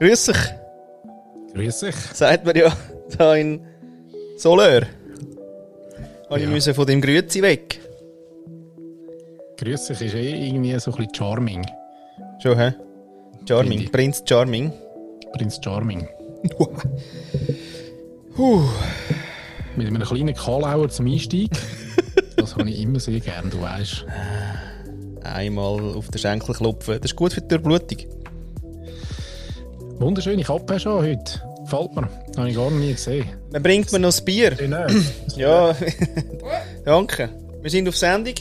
Grüß dich. Grüß dich. Sagt man ja da in Soleur. Habe ich Ja. müssen von dem Grüezi weg. Grüß dich ist eh irgendwie so ein bisschen Charming. Schon, hä? Charming. Ich. Prinz Charming. Prinz Charming. Puh. Mit einem kleinen Kalauer zum Einstieg. das habe ich immer sehr gern, du weißt. Einmal auf den Schenkel klopfen. Das ist gut für die Durchblutung. Wunderschöne Kappe schon heute. Gefällt mir. Habe ich gar noch nie gesehen. Dann bringt man noch das Bier. Ja, danke. Wir sind auf Sendung.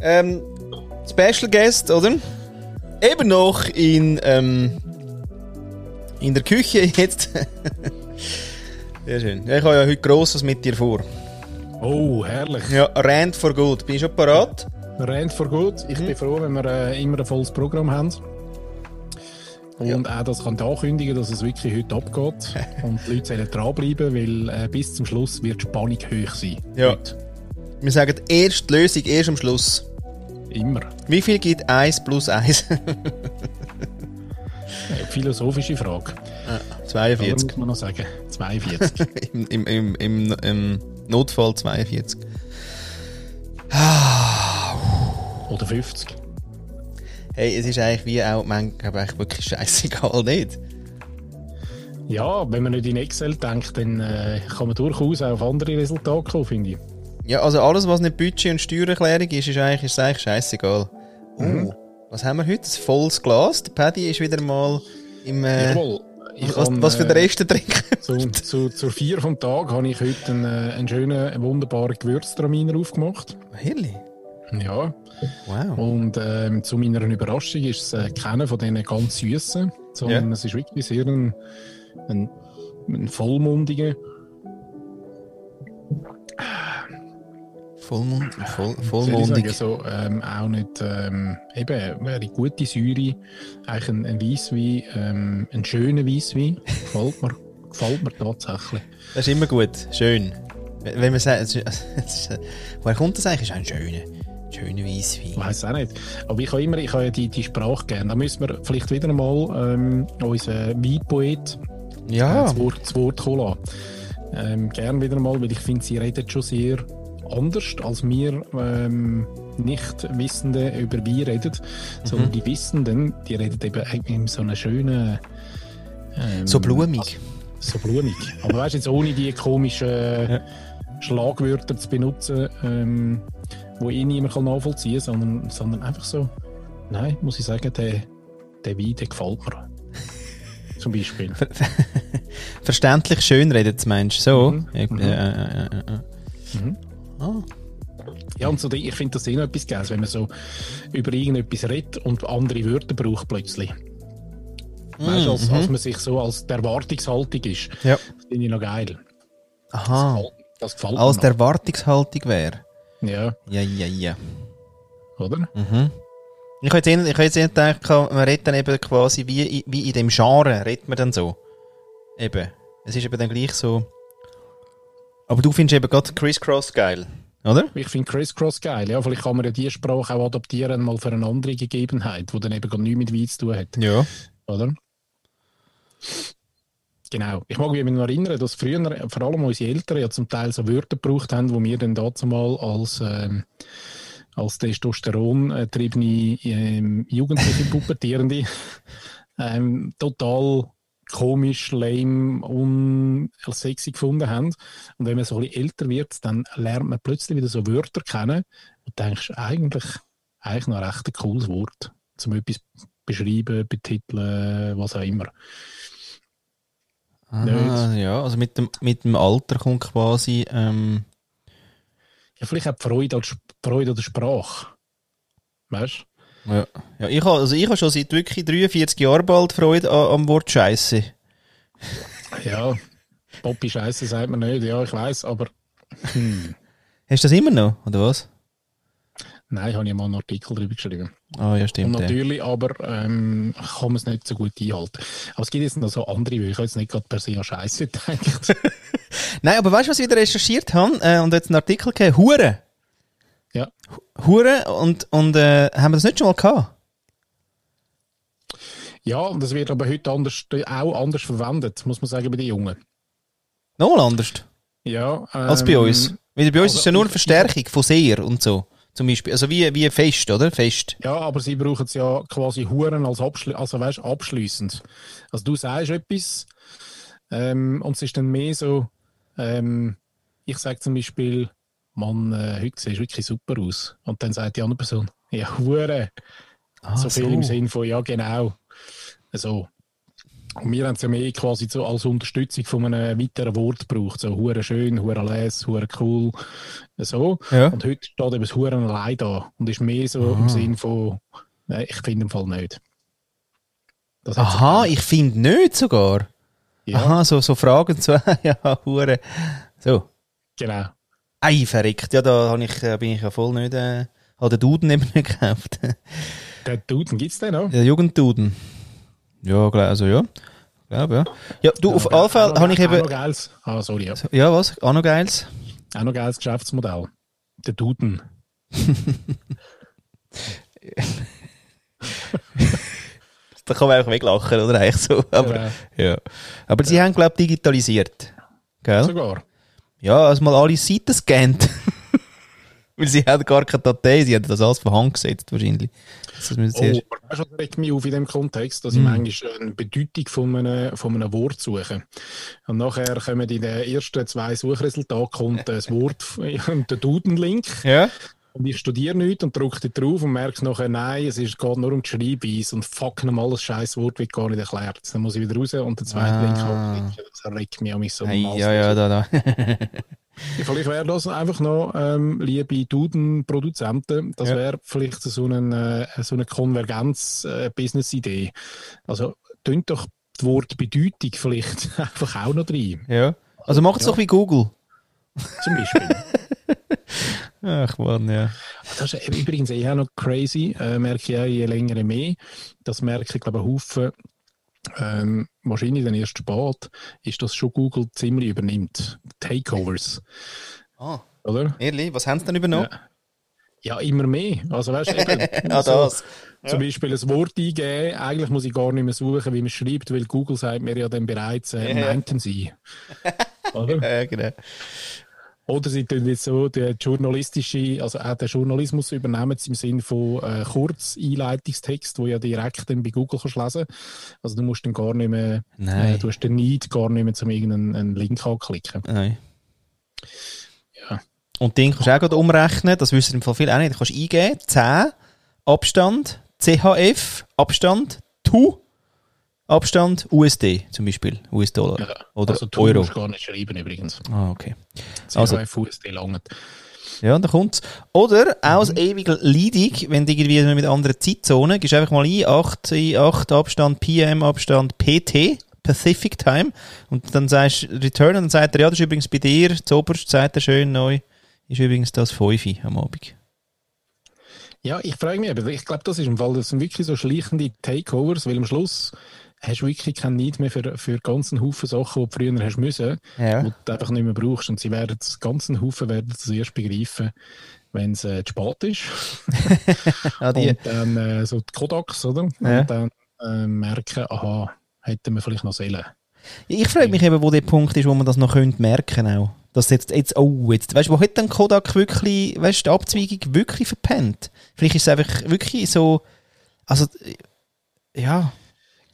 Ähm, Special Guest, oder? Eben noch in, ähm, in der Küche jetzt. Sehr schön. Ich habe ja heute Grosses mit dir vor. Oh, herrlich. Ja, Rand for Good. Bin ich schon parat? Rennt vor gut. Ich bin froh, wenn wir äh, immer ein volles Programm haben. Und auch das kann ankündigen, dass es wirklich heute abgeht. Und die Leute sollen dranbleiben, weil äh, bis zum Schluss wird die Spannung hoch sein. Ja. Heute. Wir sagen erst die Lösung, erst am Schluss. Immer. Wie viel gibt 1 plus 1? Äh, philosophische Frage. Aber 42. muss man noch sagen. 42. Im, im, im, im, im Notfall 42. Oder 50. Hey, es ist eigentlich wie auch, man glaube eigentlich wirklich scheißegal, nicht? Ja, wenn man nicht in Excel denkt, dann äh, kann man durchaus auch auf andere Resultate kommen, finde ich. Ja, also alles, was nicht Budget und Steuererklärung ist, ist eigentlich, ist eigentlich scheißegal. Mhm. Oh, was haben wir heute? Ein volles Glas. Der Paddy ist wieder mal im. Äh, Jawohl. Ich was, kann, was für den äh, Rest trinken? Zu, zu, zur vier vom Tag habe ich heute einen, äh, einen schönen, wunderbaren Gewürztraminer aufgemacht. Really? Ja. Wow. Und ähm, zu meiner Überraschung ist es äh, keiner von diesen ganz süßen, sondern Ja. es ist wirklich sehr ein, ein, ein vollmundiger. Vollmund, voll, soll ich vollmundig. sagen, so, ähm, auch nicht ähm, eben eine gute Säure, eigentlich ein, ein Weisswein, ähm, ein schöner Weisswein, gefällt mir, gefällt mir tatsächlich. Das ist immer gut. Schön. Wenn man sagt, woher kommt das eigentlich? Ist ein schöner, schöner Ich Weisswein. weiß auch nicht. Aber ich habe immer, ich habe ja die, die Sprache gerne. Da müssen wir vielleicht wieder mal ähm, unseren Weinpoet äh, Ja. das, Wort, das Wort kommen lassen. Ähm, gern wieder mal, weil ich finde, sie redet schon sehr anders, als wir ähm, Nicht-Wissende über Wein reden. Sondern die Wissenden, die reden eben in so einer schönen... Ähm, So blumig. So blumig. Aber weißt du, jetzt ohne die komischen Schlagwörter zu benutzen, ähm, wo eh niemand kann nachvollziehen kann, sondern, sondern einfach so, nein, muss ich sagen, der, der Wein, der gefällt mir. Zum Beispiel. Verständlich schön redet, meinst du? So? Mhm. Mhm. ja, ja, ja. Mhm. Ah. Ja, und so, ich finde das eh noch etwas geil, wenn man so über irgendetwas redet und andere Wörter braucht plötzlich. Weißt du, als, Mhm. als man sich so als der Erwartungshaltung ist. Ja. Das finde ich noch geil. Aha. Das gefällt mir. Als noch. der Erwartungshaltung wäre. Ja, Ja, ja, ja. oder? Mhm. Ich hätte jetzt, ich hätte jetzt gedacht, man redet dann eben quasi wie, in- wie in dem Genre, redet man dann so. Eben. Es ist eben dann gleich so. Aber du findest eben gerade Crisscross geil, oder? Ich finde Crisscross geil. Ja, vielleicht kann man ja die Sprache auch adaptieren mal für eine andere Gegebenheit, die dann eben gar nichts mit Wein zu tun hat. Ja. Oder? Genau. Ich mag mich noch erinnern, dass früher vor allem unsere Eltern ja zum Teil so Wörter gebraucht haben, wo wir dann dazu mal als, ähm, als Testosteron-triebene ähm, jugendliche Pubertierende ähm, total komisch, lame, unsexy gefunden haben. Und wenn man so ein bisschen älter wird, dann lernt man plötzlich wieder so Wörter kennen und denkst, eigentlich, eigentlich noch ein recht cooles Wort, zum etwas beschreiben, betiteln, was auch immer. Ah, ja, also mit dem, mit dem Alter kommt quasi, ähm, Ja, vielleicht auch die Freude an, Freude an der Sprache. Weißt du? ja. ja ich habe also ich habe schon seit wirklich 43 Jahren bald Freude an, am Wort Scheiße. Ja, Poppy Scheiße sagt man nicht, ja, ich weiß, aber hm, Hast du das immer noch, oder was? Nein, habe ich mal einen Artikel darüber geschrieben. Ah, ja, Und stimmt. Ja. natürlich, aber ähm, kann man es nicht so gut einhalten. Aber es gibt jetzt noch so andere, weil ich jetzt nicht gerade per se an Scheiße gedacht. Nein, aber weißt du, was ich wieder recherchiert habe äh, und jetzt einen Artikel gegeben? Hure. ja. Hure und, und äh, haben wir das nicht schon mal gehabt? Ja, und das wird aber heute anders, auch anders verwendet, muss man sagen, bei den Jungen. Nochmal anders? Ja. Ähm, Als bei uns. Weil bei uns also, ist ja nur eine Verstärkung von sehr und so. Zum Beispiel. Also wie, wie fest, oder? Fest. Ja, aber sie brauchen es ja quasi Huren als Abschli also, weißt, abschliessend. Also du sagst etwas ähm, und es ist dann mehr so, ähm, ich sage zum Beispiel, Mann, äh, heute siehst du wirklich super aus. Und dann sagt die andere Person, ja, Hure. Ah, so viel so. im Sinn von, ja, genau. So. Und wir haben es ja mehr quasi so als Unterstützung von einem weiteren Wort gebraucht. So, hure schön, hure les, hure cool. So. Ja. Und heute steht eben das Huren allein da. Und ist mehr so Aha. im Sinn von, nein, ich finde im Fall nicht. Aha, ich finde nicht sogar. Ja. Aha, so, so Fragen zu, ja, hure. So. Genau. Ei, verrückt. Ja, da ich, äh, bin ich ja voll nicht, äh, habe den Duden eben nicht gekauft. den Duden gibt's den noch? Der Jugendduden. Ja, also ja. Glaube, ja. Ja, du, ja, auf jeden Fall habe ich eben... Geiles. Ah, sorry, ja. Ja, was? Auch noch geiles? Auch noch geiles Geschäftsmodell. Der Duden. da kann man einfach weglachen, oder? Eigentlich so. Aber, ja. ja. Aber sie haben, glaube ich, digitalisiert. Gell? Sogar. Ja, also mal alle Seiten scannt. Weil sie haben gar keine Datei, sie haben das alles von Hand gesetzt, wahrscheinlich. Das oh, weißt du, was regt mich auf in dem Kontext, dass mm. ich hm. manchmal eine Bedeutung von einem, von einem Wort suche. Und nachher kommen in den ersten zwei Suchresultaten kommt das Wort und der Duden-Link. Ja. Und ich studiere nichts und drücke drauf und merke nachher, nein, es ist, geht nur um die Schreibweise und fuck nochmal, das scheiß Wort wird gar nicht erklärt. Dann muss ich wieder raus und der zweite ah. Link kommt. Das regt mich an mich so. Hey, ja, ja, da, da. vielleicht wäre das einfach noch, ähm, liebe Duden-Produzenten, das ja. wäre vielleicht so eine, äh, so eine Konvergenz-Business-Idee. Äh, also, tönt doch das Wort Bedeutung vielleicht einfach auch noch drin. Ja. Also macht es ja. doch wie Google. Zum Beispiel. Ach man, ja. Das ist übrigens eh auch noch crazy, äh, merke ich auch je länger mehr. Das merke ich, glaube ich, Haufen, ähm, wahrscheinlich dann erst spät, ist, dass schon Google ziemlich übernimmt. Takeovers. Ah, oder? Ehrlich, was haben sie denn übernommen? Ja. Ja, immer mehr. Also, weißt du, eben, ah, das. Ja. Zum Beispiel ein Wort eingeben, eigentlich muss ich gar nicht mehr suchen, wie man schreibt, weil Google sagt mir ja dann bereits, äh, ja. meinten sie. Oder? Ja, genau. Oder sie tun jetzt so den journalistische, also auch den Journalismus übernehmen im Sinne von äh, Kurzeinleitungstext, wo ja direkt dann bei Google kannst lesen. Also du musst dann gar nicht mehr, Nein. Äh, du hast den Need gar nicht mehr zum irgendeinen Link anklicken. Nein. Ja. Und den kannst du auch gerade umrechnen, das wissen im Fall viele auch nicht. Du kannst eingeben, 10, Abstand, CHF, Abstand, TU, Abstand USD zum Beispiel, US-Dollar. Ja, oder also du Euro. musst gar nicht schreiben übrigens. Ah, okay. Also USD langt. Ja, da kommt's. Oder auch mhm. ewig leidig, wenn du irgendwie mit anderen Zeitzonen, gehst einfach mal ein, 8, 8 Abstand, PM Abstand, PT, Pacific Time, und dann sagst du Return, und dann sagt er, ja, das ist übrigens bei dir, zuoberst, sagt er schön neu, ist übrigens das 5 am Abend. Ja, ich frage mich, ich glaube, das ist im Fall, das sind wirklich so schleichende Takeovers, weil am Schluss hast du wirklich keinen Need mehr für, für ganzen Haufen Sachen, die du früher hast müssen, ja. die du einfach nicht mehr brauchst. Und sie werden das ganzen Haufen werden zuerst begreifen, wenn es äh, zu spät ist. ah, und dann äh, so die Kodaks, oder? Ja. Und dann äh, merken, aha, hätten wir vielleicht noch Seelen. Ich frage mich eben, wo der Punkt ist, wo man das noch könnte merken auch. Dass jetzt, jetzt, oh, jetzt, weißt du, wo hat dann Kodak wirklich, weißt du, die Abzweigung wirklich verpennt? Vielleicht ist es einfach wirklich so, also, ja.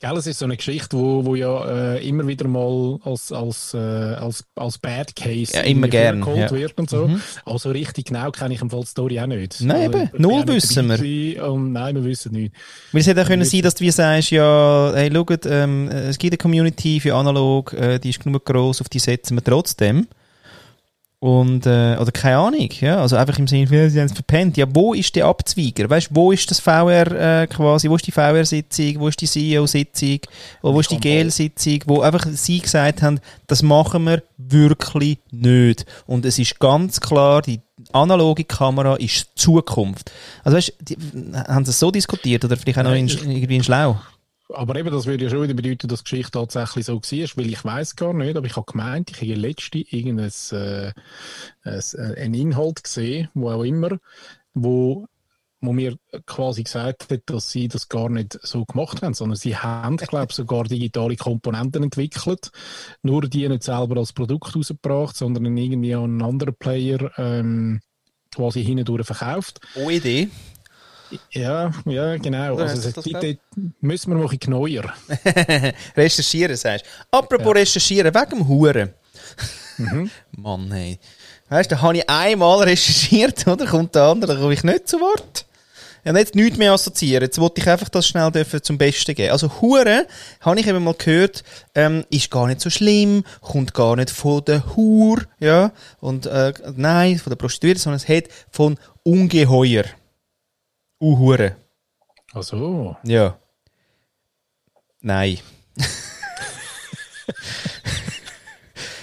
Gell, es ist so eine Geschichte, wo, wo ja äh, immer wieder mal als, als, äh, als, als Bad Case ja, immer gern, ja. wird und so. Mhm. Also richtig genau kenne ich im Fall die Story auch nicht. Nein, also, eben, null wissen wir. Und nein, wir wissen nicht. Weil es hätte auch können sein, dass du wie sagst, ja, hey, schaut, ähm, es gibt eine Community für analog, äh, die ist genug groß, auf die setzen wir trotzdem. Und, äh, oder keine Ahnung, ja, also einfach im Sinne von, sie haben es verpennt. Ja, wo ist der Abzweiger? Weißt du, wo ist das VR äh, quasi, wo ist die VR-Sitzung, wo ist die CEO-Sitzung, wo ist die GL-Sitzung, wo einfach sie gesagt haben, das machen wir wirklich nicht. Und es ist ganz klar, die analoge Kamera ist Zukunft. Also weißt du, haben sie es so diskutiert oder vielleicht auch noch in, irgendwie in Schlau? Aber eben, das würde ja schon wieder bedeuten, dass die Geschichte tatsächlich so war, weil ich weiß gar nicht, aber ich habe gemeint, ich habe letzte irgendein äh, ein, äh, einen Inhalt gesehen, wo auch immer, wo wo mir quasi gesagt hat, dass sie das gar nicht so gemacht haben, sondern sie haben, glaube ich, sogar digitale Komponenten entwickelt, nur die nicht selber als Produkt rausgebracht, sondern irgendwie an einen anderen Player ähm, quasi hindurch verkauft. OED. Ja, ja, genau. Also, das dort, müssen wir noch ein bisschen neuer. recherchieren, sagst du. Apropos recherchieren, wegen dem Huren. Mann, hey. Weißt du, da habe ich einmal recherchiert, oder? Kommt der andere, da komme ich nicht zu Wort. Ja, jetzt nichts mehr assoziieren. Jetzt wollte ich einfach das schnell dürfen zum Besten geben. Also, Hure, habe ich eben mal gehört, ähm, ist gar nicht so schlimm, kommt gar nicht von der Hur, ja. Und, äh, nein, von der Prostituierten, sondern es hat von Ungeheuer. Uhure. Ach so. Ja. Nein.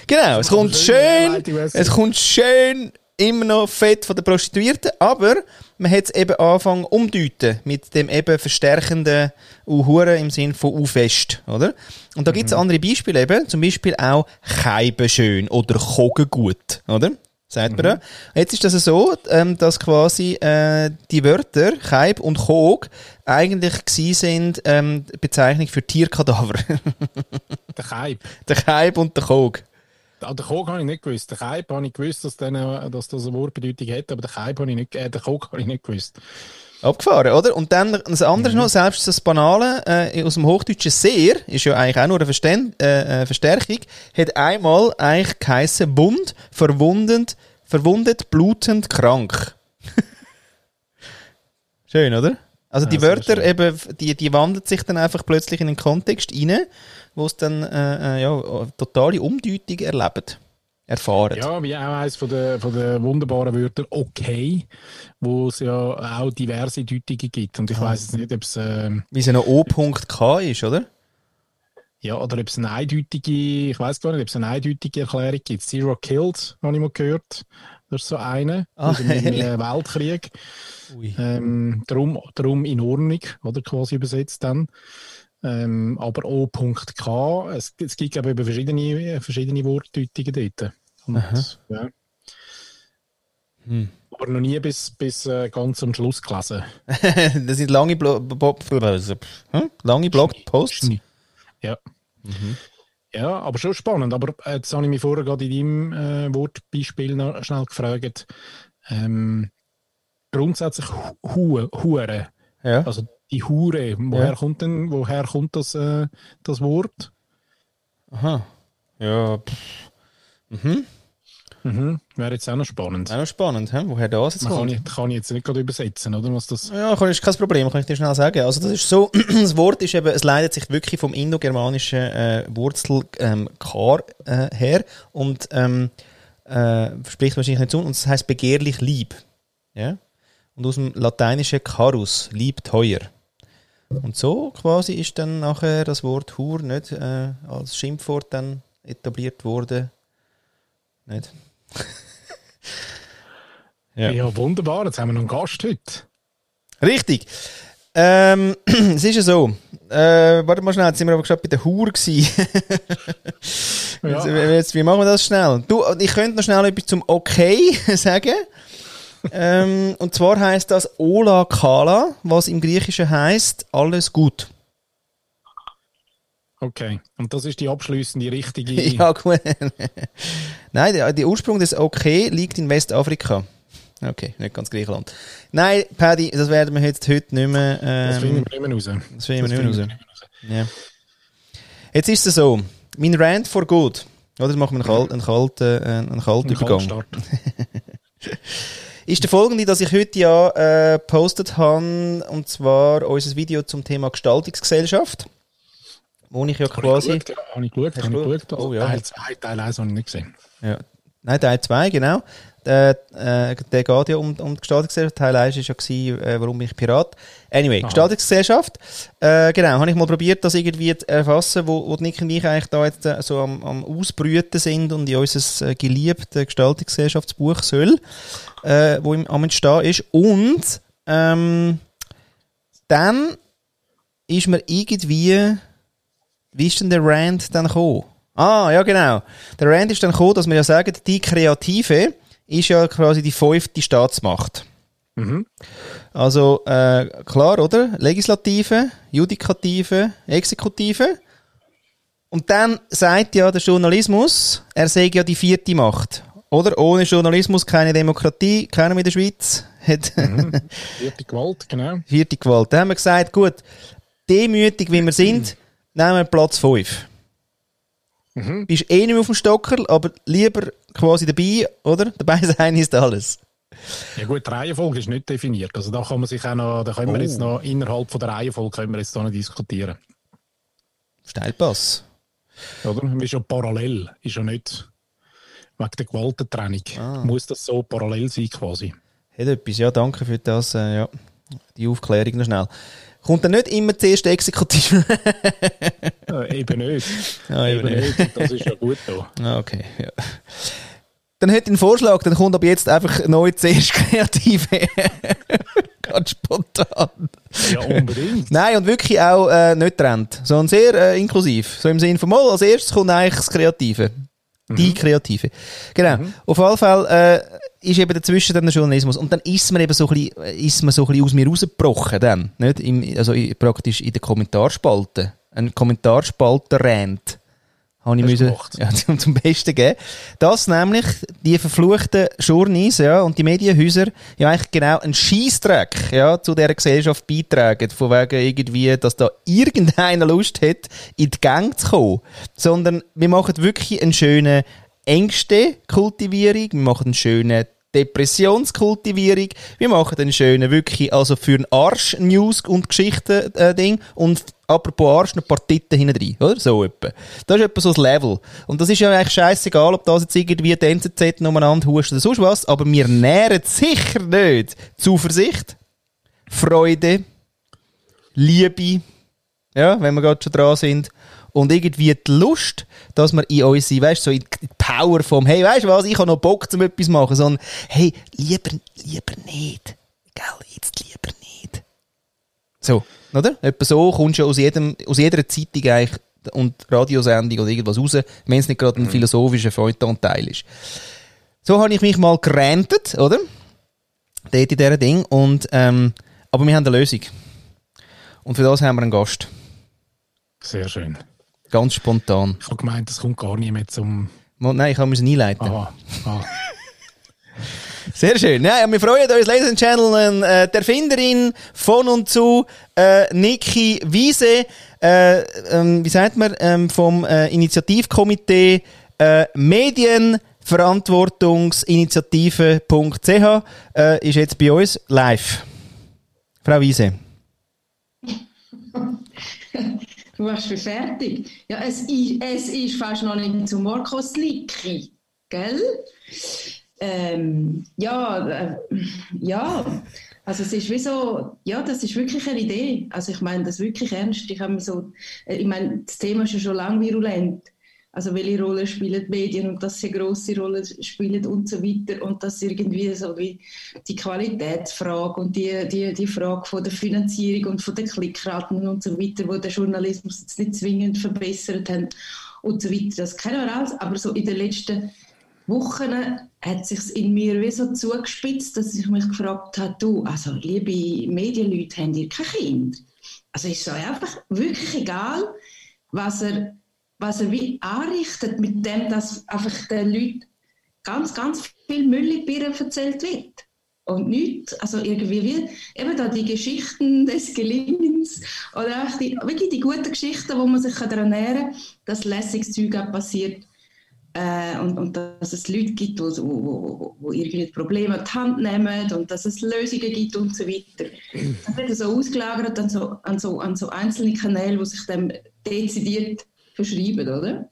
genau, es kommt schön, es kommt schön immer noch fett von der Prostituierten, aber man hat es eben angefangen umdeuten mit dem eben verstärkenden Uhure im Sinn von U-fest, oder? Und da gibt es andere Beispiele eben, zum Beispiel auch Cheibenschön oder Kogengut, oder? Sagt man da. Jetzt ist das so, ähm, dass quasi äh, die Wörter Cheib und Kog eigentlich gsi sind ähm, Bezeichnung für Tierkadaver. Der Kaib. der Cheib und der Kog. Ah, Den Kog habe ich nicht gewusst. Den Kaib habe ich gewusst, dass, den, dass das eine Wortbedeutung hat, aber den Kaib habe ich nicht, äh, den Kog habe ich nicht gewusst. Abgefahren, oder? Und dann das andere noch, selbst das Banale äh, aus dem Hochdeutschen sehr, ist ja eigentlich auch nur eine Verstän äh, äh, Verstärkung, hat einmal eigentlich geheissen Wund, verwundend, verwundet, blutend, krank. schön, oder? Also die Ja, sehr Wörter eben, die, die wandeln sich dann einfach plötzlich in einen Kontext rein, wo es dann äh, äh, ja, totale Umdeutung erleben, erfahren. Ja, wie auch eines von der, von der wunderbaren Wörter okay, wo es ja auch diverse Deutungen gibt. Und ich weiß jetzt nicht, ob es, ähm, Wie es noch O.K. ist, oder? ja, oder ob es eine eindeutige, ich weiß gar nicht, ob es eine eindeutige Erklärung gibt. Zero Kills, habe ich mal gehört. Das ist so eine. Ah, aus dem ehrlich? Weltkrieg. Ui. Ähm, darum, darum in Ordnung, oder quasi übersetzt dann. Ähm, aber O.K. Es, es gibt, glaube ich, verschiedene, verschiedene Wortdeutungen dort. Und, ja. Hm. Aber noch nie bis, bis äh, ganz am Schluss gelesen. das sind lange, Blo Bo hm? lange Blogposts. Ja. Ja, aber schon spannend. Aber äh, jetzt habe ich mich vorher gerade in deinem äh, Wortbeispiel noch schnell gefragt. Ähm, grundsätzlich Hu Hure. Ja. Also die Hure, woher Ja. kommt denn, woher kommt das, äh, das Wort? Aha. Ja, pff. Mhm. Mhm. Wäre jetzt auch noch spannend. Auch noch spannend, hä? woher das jetzt Man kann, kommt. ich, kann ich jetzt nicht gerade übersetzen, oder? Was das, Ja, kann- ist kein Problem, kann ich dir schnell sagen. Also das ist so, das Wort ist eben, es leitet sich wirklich vom indogermanischen äh, Wurzel ähm, Kar äh, her und ähm, äh, spricht wahrscheinlich nicht zu und es heißt begehrlich lieb. Ja? Und aus dem lateinischen carus, lieb teuer. Und so quasi ist dann nachher das Wort Hur nicht äh, als Schimpfwort dann etabliert worden. Nicht? ja. Ja. wunderbar. Jetzt haben wir noch einen Gast heute. Richtig. Ähm, es ist ja so. Äh, warte mal schnell, jetzt sind wir aber gerade bei der Hur gewesen. Ja. Jetzt, wie machen wir das schnell? Du, ich könnte noch schnell etwas zum Okay sagen. ähm, und zwar heißt das Ola Kala, was im Griechischen heißt alles gut. Okay. Und das ist die abschließende richtige. ja, gut. Nein, der, der Ursprung des Okay liegt in Westafrika. Okay, nicht ganz Griechenland. Nein, Paddy, das werden wir jetzt heute nicht mehr. das finden Ähm, wir nicht mehr raus. das finden wir nicht mehr raus. Ja. Jetzt ist es so, mein Rant for good, oder das machen wir einen, kalt, einen kalten, äh, einen kalten Ein Übergang, ist der folgende, dass ich heute ja äh, postet habe, und zwar unser Video zum Thema Gestaltungsgesellschaft, wo ich ja quasi... Habe ich geschaut, ja. Habe ich geschaut, Hast habe du ich geschaut. Also Oh, ja. Teil 2, Teil 1 habe ich nicht gesehen. Ja. Nein, Teil 2, genau. Der, äh, der geht ja um, um die Gestaltungsgesellschaft. Teil 1 war ja, gewesen, äh, warum bin ich Pirat. Anyway, Aha. Gestaltungsgesellschaft. Äh, genau, habe ich mal probiert, das irgendwie zu erfassen, wo, wo Nick und ich eigentlich da jetzt äh, so am, am Ausbrüten sind und in unser äh, geliebtes Gestaltungsgesellschaftsbuch soll, äh, wo im, am Entstehen ist. Und ähm, dann ist mir irgendwie, wie ist denn der Rand dann gekommen? Ah, ja genau. Der Rand ist dann gekommen, dass wir ja sagen, die Kreative ist ja quasi die fünfte Staatsmacht. Mhm. Also äh, klar, oder? Legislative, Judikative, Exekutive. Und dann sagt ja der Journalismus, er sei ja die vierte Macht. Oder? Ohne Journalismus keine Demokratie, keiner in der Schweiz. Hat mhm. Vierte Gewalt, genau. Vierte Gewalt. Da haben wir gesagt, gut, demütig wie wir sind, nehmen wir Platz 5. Mhm. Bist eh nicht mehr auf dem Stocker, aber lieber quasi dabei, oder? Dabei sein ist alles. Ja gut, die Reihenfolge ist nicht definiert. Also da kann man sich auch noch, da können oh. wir jetzt noch innerhalb von der Reihenfolge können wir jetzt noch diskutieren. Steilpass. Oder? Ist ja parallel, ist ja nicht wegen der Gewaltentrennung. Ah. Muss das so parallel sein quasi. Hat etwas, ja, danke für das, äh, ja, die Aufklärung noch schnell. Kommt dann nicht immer zuerst Exekutive? äh, eben nicht. Ah, eben, eben nicht. nicht. Das ist ja gut da. Okay, ja. Dann hätte ich einen Vorschlag, dann kommt ab jetzt einfach neu zuerst Kreative. Ganz spontan. Ja, unbedingt. Nein, und wirklich auch äh, nicht trennt, sondern sehr äh, inklusiv. So im Sinne von mal, als erstes kommt eigentlich das Kreative. Die mhm. Kreative. Genau. Mhm. Auf jeden Fall äh, ist eben dazwischen dann der Journalismus. Und dann ist man eben so ein bisschen, äh, ist man so ein bisschen aus mir rausgebrochen dann. Nicht? Im, also praktisch in der Kommentarspalte. Ein Kommentarspalter-Rant habe ich müssen, ja, zum, zum Besten geben. Dass nämlich die verfluchten Journeys, ja, und die Medienhäuser ja eigentlich genau einen Scheißdreck, ja, zu dieser Gesellschaft beitragen. Von wegen irgendwie, dass da irgendeiner Lust hat, in die Gang zu kommen. Sondern wir machen wirklich einen schönen Ängste-Kultivierung, wir machen einen schönen Depressionskultivierung. Wir machen einen schönen, wirklich, also für ein Arsch-News- und Geschichten-Ding. Äh, und apropos Arsch, ein paar Titten hinten rein, oder? So etwa. Das ist etwa so das Level. Und das ist ja eigentlich scheißegal, ob das jetzt irgendwie die NZZ umeinander huscht oder sonst was, aber wir nähren sicher nicht Zuversicht, Freude, Liebe, ja, wenn wir gerade schon dran sind, und irgendwie die Lust, dass wir in uns sind, weißt du, so in die Power vom, hey, weißt du was, ich habe noch Bock, zum etwas zu machen, sondern, hey, lieber, lieber nicht. Gell, jetzt lieber nicht. So, oder? Etwa so kommst du aus, jedem, aus jeder Zeitung eigentlich und Radiosendung oder irgendwas raus, wenn es nicht gerade ein mhm. philosophischer Feuilleton-Teil ist. So habe ich mich mal gerantet, oder? Dort in diesem Ding. Und, ähm, aber wir haben eine Lösung. Und für das haben wir einen Gast. Sehr schön. Ganz spontan. Ich habe gemeint, es kommt gar nicht mehr zum. Nein, ich habe es einleiten. Aha. Ah. Sehr schön. Ja, wir freuen uns, Ladies and Gentlemen, äh, der Erfinderin von und zu äh, Niki Wiese, äh, ähm, wie sagt man, ähm, vom äh, Initiativkomitee äh, Medienverantwortungsinitiative.ch äh, ist jetzt bei uns live. Frau Wiese. Du warst für fertig. Ja, es ist, es ist fast noch nicht zu Markus Licki, gell? Ähm, ja, äh, ja. Also es ist wie so, ja, das ist wirklich eine Idee. Also ich meine das wirklich ernst. Ich habe so, äh, ich meine, das Thema ist ja schon lange virulent. Also welche Rolle spielen die Medien und dass sie eine grosse Rolle spielen und so weiter und dass irgendwie so wie die Qualitätsfrage und die, die, die Frage von der Finanzierung und von den Klickraten und so weiter, wo der Journalismus jetzt nicht zwingend verbessert haben und so weiter, das kennen wir alles, aber so in den letzten Wochen hat sich in mir wie so zugespitzt, dass ich mich gefragt habe, du, also liebe Medienleute, habt ihr kein Kind? Also ist so einfach wirklich egal, was er was er wie anrichtet mit dem, dass einfach den Leuten ganz, ganz viel Müll in Birnen erzählt wird. Und nichts, also irgendwie wie, eben da die Geschichten des Gelingens oder auch die, wirklich die guten Geschichten, wo man sich daran erinnern kann, dass lässiges Zeug auch passiert äh, und, und dass es Leute gibt, die wo, wo, wo irgendwie Probleme in die Hand nehmen und dass es Lösungen gibt und so weiter. Das wird so ausgelagert an so, an so, an so einzelne Kanäle, die sich dem dezidiert verschreiben, oder?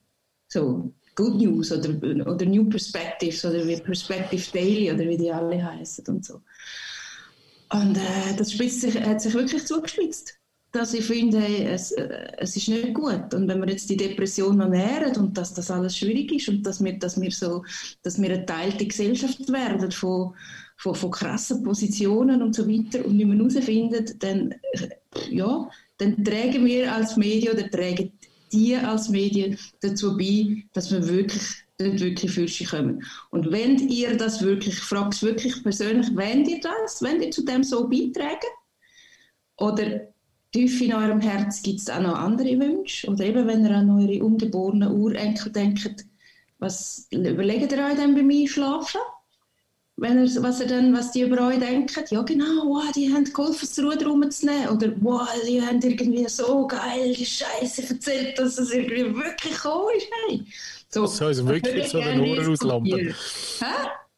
So Good News oder, oder New Perspectives oder wie Perspective Daily oder wie die alle heißen und so. Und äh, das spitzt sich, hat sich wirklich zugespitzt. Dass ich finde, hey, es, äh, es ist nicht gut. Und wenn wir jetzt die Depression noch nähren und dass das alles schwierig ist und dass wir, dass wir, so, dass wir eine teilte Gesellschaft werden von, von, von krassen Positionen und so weiter und nicht mehr herausfinden, dann, äh, ja, dann tragen wir als Medien oder tragen die als Medien dazu bei, dass wir wirklich dort wirklich Fürsche kommen. Und wenn ihr das wirklich, ich frage es wirklich persönlich, wenn ihr das, wenn ihr zu dem so beitragen? Oder tief in eurem Herz gibt es auch noch andere Wünsche? Oder eben, wenn ihr an eure ungeborenen Urenkel denkt, was überlegt ihr euch dann beim Einschlafen? Wenn er, was, er dann, was die über euch denken? Ja, genau, wow, die haben geholfen, das Ruder rumzunehmen. Oder wow, die haben irgendwie so geil die Scheiße erzählt, dass es irgendwie wirklich gekommen ist. Hey. So, das soll uns wirklich zu den Ohren auslampen.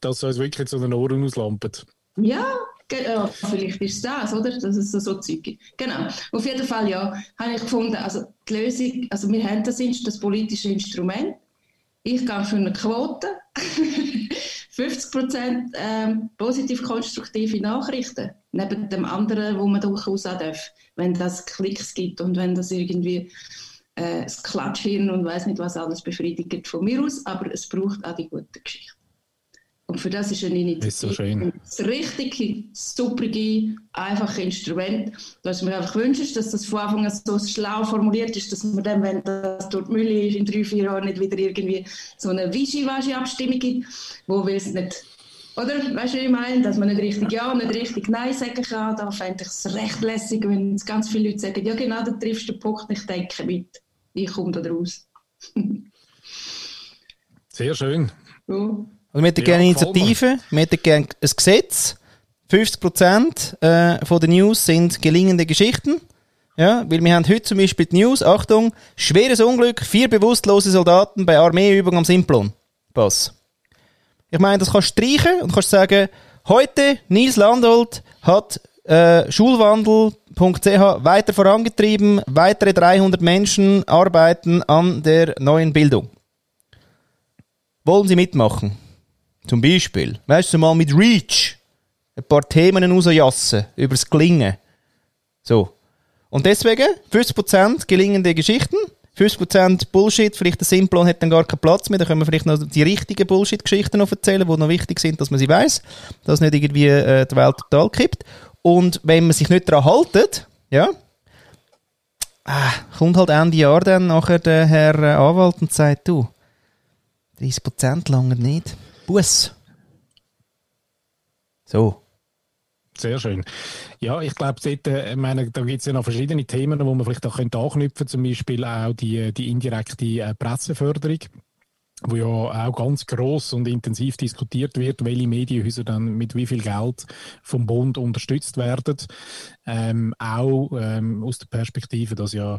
Das soll uns wirklich zu den Ohren auslampen. Ja, ja, vielleicht ist es das, oder? Dass es so, so Zeug gibt. Genau. Auf jeden Fall, ja, habe ich gefunden, also die Lösung, also wir haben das, das politische Instrument. Ich gehe für eine Quote. 50% ähm, positiv konstruktive Nachrichten. Neben dem anderen, wo man durchaus auch darf. Wenn das Klicks gibt und wenn das irgendwie äh, das Klatschhirn und weiß nicht was alles befriedigt von mir aus, aber es braucht auch die gute Geschichte. Und für das ist eine Initiative so das richtige, superige, einfache Instrument. Was mir einfach wünsche, dass das von Anfang an so schlau formuliert ist, dass man dann, wenn das dort Mülle ist, in drei, vier Jahren nicht wieder irgendwie so eine Wischiwaschi-Abstimmung gibt, wo will es nicht oder? Weißt du, wie ich meine? Dass man nicht richtig Ja und nicht richtig Nein sagen kann. Da fände ich es recht lässig, wenn ganz viele Leute sagen, ja genau, da triffst du den Punkt, ich denke mit. Ich komme da raus. Sehr schön. Ja. Also wir hätten ja, gerne Initiativen, wir hätten gerne ein Gesetz. 50% äh, von den News sind gelingende Geschichten. Ja, weil wir haben heute zum Beispiel die News, Achtung, schweres Unglück, vier bewusstlose Soldaten bei Armeeübung am Simplon. Pass. Ich meine, das kannst du streichen und kannst sagen, heute Nils Landolt hat äh, Schulwandel.ch weiter vorangetrieben, weitere 300 Menschen arbeiten an der neuen Bildung. Wollen Sie mitmachen? Zum Beispiel, weißt du mal mit Reach ein paar Themen rausjassen über das Gelingen. So. Und deswegen 50% gelingende Geschichten, 50% Bullshit, vielleicht der Simplon hat dann gar keinen Platz mehr, dann können wir vielleicht noch die richtigen Bullshit-Geschichten noch erzählen, die noch wichtig sind, dass man sie weiß, dass nicht irgendwie äh, die Welt total kippt. Und wenn man sich nicht daran haltet, ja, ah, kommt halt Ende Jahr dann nachher der Herr Anwalt und sagt, du, 30% lange nicht. Bus. So. Sehr schön. Ja, ich glaube, äh, da gibt es ja noch verschiedene Themen, wo man vielleicht auch anknüpfen könnte, zum Beispiel auch die, die indirekte äh, Presseförderung wo ja auch ganz groß und intensiv diskutiert wird, welche Medienhäuser dann mit wie viel Geld vom Bund unterstützt werden. Ähm, auch ähm, aus der Perspektive, dass ja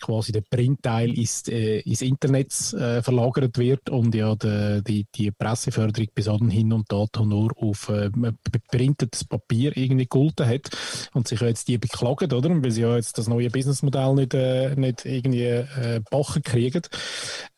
quasi der Printteil ins, äh, ins Internet äh, verlagert wird und ja de, die, die Presseförderung bis anhin und dato nur auf äh, beprintetes Papier irgendwie gegolten hat und sich ja jetzt die beklagen, oder? Weil sie ja jetzt das neue Businessmodell nicht, äh, nicht irgendwie äh, bachen kriegen.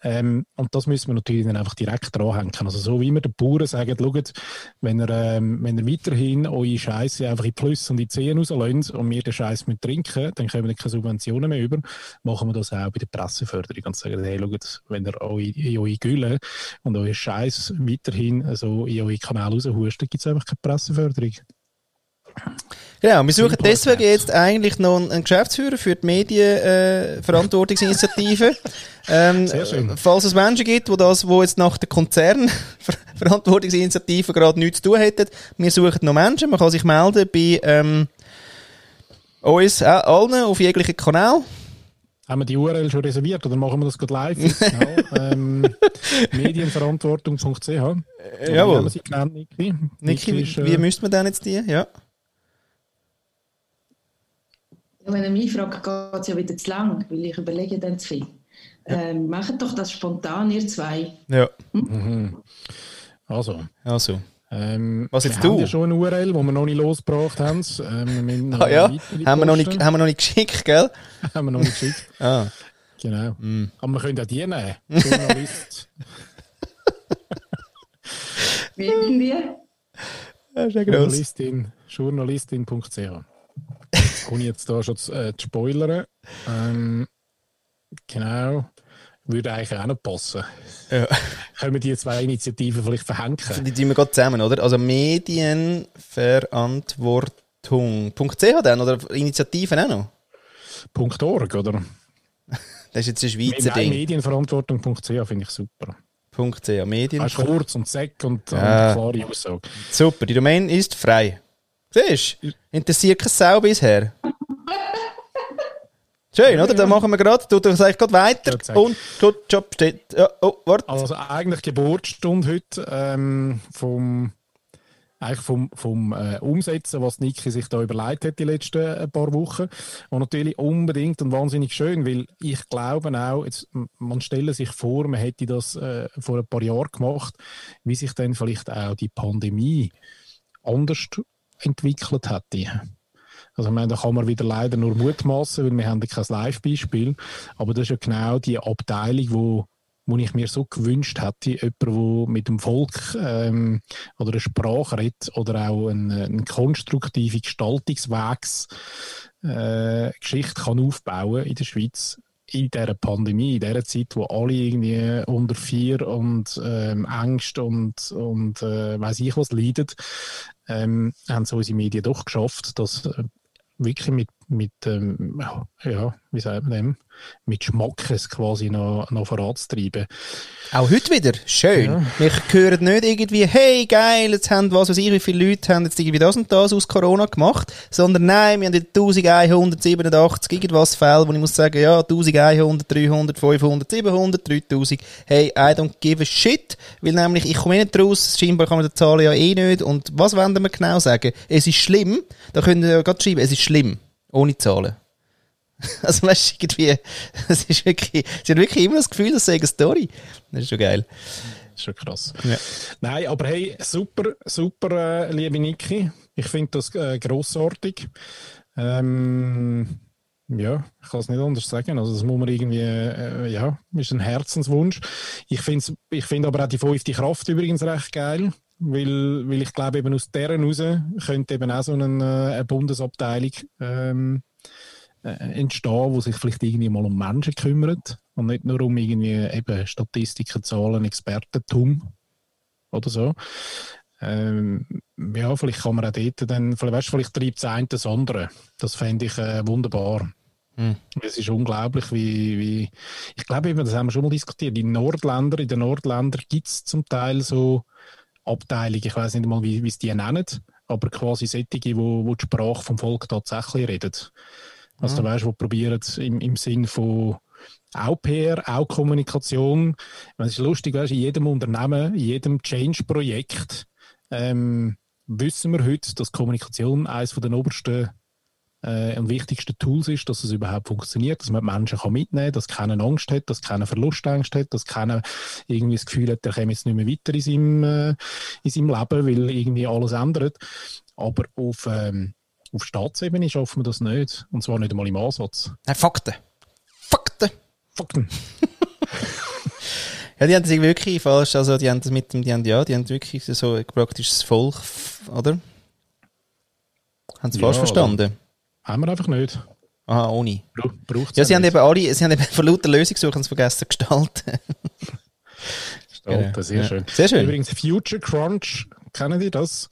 Ähm, und das müssen wir dann einfach direkt dranhängen. Also so wie wir den Bauern sagen, schaut, wenn ihr, ähm, wenn ihr weiterhin eure Scheiße einfach in Plus und in Zehen rauslönt und wir den Scheiß mit trinken, dann kommen wir keine Subventionen mehr über. Machen wir das auch bei der Presseförderung und sagen, hey, schaut, wenn ihr eure, eure Gülle und euren Scheiß weiterhin so in eure Kanäle raushustet, gibt es einfach keine Presseförderung. Genau, wir suchen deswegen jetzt eigentlich noch einen Geschäftsführer für die Medienverantwortungsinitiative. Äh, ähm, Sehr schön. Falls es Menschen gibt, die das, wo jetzt nach der Konzernverantwortungsinitiative gerade nichts zu tun hätten, wir suchen noch Menschen. Man kann sich melden bei ähm, uns äh, allen auf jeglichen Kanal. Haben wir die URL schon reserviert oder machen wir das gerade live? genau. ähm, Medienverantwortung.ch. Äh, jawohl. Niki, Niki, wie, wie äh, müsste man denn jetzt die? Ja. Wenn er mich fragt, geht es ja wieder zu lang, weil ich überlege dann zu viel. Ja. Ähm, macht doch das spontan, ihr zwei. Ja. Hm? Mhm. Also. Also. Ähm, Was jetzt wir du? haben ja schon eine URL, die wir noch nicht losgebracht haben. Ähm, ah ja, haben wir, noch nicht, haben wir noch nicht geschickt, gell? haben wir noch nicht geschickt. ah. Genau. Mm. Aber wir können ja die nehmen. Journalist. Wie ist ja Journalistin. Journalistin.ch ohne jetzt da schon zu, äh, zu spoilern. Ähm, genau. Würde eigentlich auch noch passen. Ja. Können wir die zwei Initiativen vielleicht verhängen? Die tun wir gerade zusammen, oder? Also Medienverantwortung.ch dann, oder Initiativen auch noch? .org, oder? das ist jetzt ein Schweizer Ding. Medienverantwortung.ch finde ich super. Medien. Hast kurz und zack und, ja. und klare Aussage. Super, die Domain ist frei. Siehst du? Interessiert keine Sau bisher. Schön, oder? Dann machen wir gerade, du, du sagst gerade weiter und gut, Job steht. Ja, oh, warte. Also eigentlich Geburtsstunde heute ähm, vom eigentlich vom, vom äh, Umsetzen, was Niki sich da überlegt hat die letzten äh, paar Wochen. Und natürlich unbedingt und wahnsinnig schön, weil ich glaube auch, jetzt, man stelle sich vor, man hätte das äh, vor ein paar Jahren gemacht, wie sich dann vielleicht auch die Pandemie anders entwickelt hätte. Also, ich meine, da kann man wieder leider nur mutmaßen, weil wir haben kein Live-Beispiel. Aber das ist ja genau die Abteilung, wo wo ich mir so gewünscht hätte, jemand, der mit dem Volk ähm, oder eine Sprache redet oder auch eine, eine konstruktive Gestaltungswegs äh, Geschichte kann aufbauen in der Schweiz in dieser Pandemie, in dieser Zeit, wo alle irgendwie unter vier und ähm, Angst und, und äh, weiß ich was leiden, ähm, haben so unsere Medien doch geschafft, dass äh, wirklich mit, mit ähm, ja, wie sagt man dem, mit Schmackes quasi noch, noch voranzutreiben. Auch heute wieder. Schön. Ja. Wir hören nicht irgendwie, hey, geil, jetzt haben, was weiß ich, wie viele Leute haben jetzt irgendwie das und das aus Corona gemacht, sondern nein, wir haben 1187 irgendwas Fälle, wo ich muss sagen, ja, 1100, 300, 500, 700, 3000, hey, I don't give a shit, weil nämlich, ich komme nicht raus, scheinbar kann man die Zahlen ja eh nicht, und was wollen wir genau sagen? Es ist schlimm, da können wir ja gerade schreiben, es ist schlimm, ohne Zahlen. Also weißt du, irgendwie, es ist wirklich, sie hat wirklich immer das Gefühl, das sei eine Story. Das ist schon geil. Das ist schon krass. Ja. Nein, aber hey, super, super, äh, liebe Niki. Ich finde das äh, grossartig. Ähm, ja, ich kann es nicht anders sagen. Also das muss man irgendwie, äh, ja, ist ein Herzenswunsch. Ich finde ich find aber auch die fünfte Kraft übrigens recht geil. Weil, weil ich glaube, eben aus deren raus könnte eben auch so eine, äh, eine Bundesabteilung ähm, äh, entstehen, wo sich vielleicht irgendwie mal um Menschen kümmert und nicht nur um irgendwie eben Statistiken, Zahlen, Expertentum oder so. Ähm, ja, vielleicht kann man auch dort dann, vielleicht, weißt, vielleicht treibt das eine das andere. Das fände ich äh, wunderbar. Hm. Es ist unglaublich, wie, wie, ich glaube eben, das haben wir schon mal diskutiert, in Nordländern, in den Nordländern gibt es zum Teil so Abteilungen, ich weiß nicht mal, wie, wie es die nennen, aber quasi solche, wo, wo die Sprache vom Volk tatsächlich redet. Also, mhm. du weißt, wo probieren im, im Sinn von auch PR, auch Kommunikation. Es ist lustig, weißt, in jedem Unternehmen, in jedem Change-Projekt ähm, wissen wir heute, dass Kommunikation eines der obersten äh, und wichtigsten Tools ist, dass es überhaupt funktioniert, dass man Menschen kann mitnehmen kann, dass keiner Angst hat, dass keiner Verlustangst hat, dass keiner irgendwie das Gefühl hat, der kommt jetzt nicht mehr weiter in seinem, äh, in seinem Leben, weil irgendwie alles ändert. Aber auf ähm, auf Staatsebene schaffen wir das nicht. Und zwar nicht einmal im Ansatz. Nein, Fakten. Fakten. Fakten. ja, die haben das wirklich falsch. Also, die haben das mit dem, die haben, ja, die haben wirklich so praktisch das Volk, oder? Haben sie ja, falsch verstanden? Haben wir einfach nicht. Aha, ohne. Braucht ja, sie haben eben alle, sie haben eben von lauter Lösungssuchen vergessen gestalten. Gestalten, sehr ja. schön. Sehr schön. Übrigens, Future Crunch, kennen die das?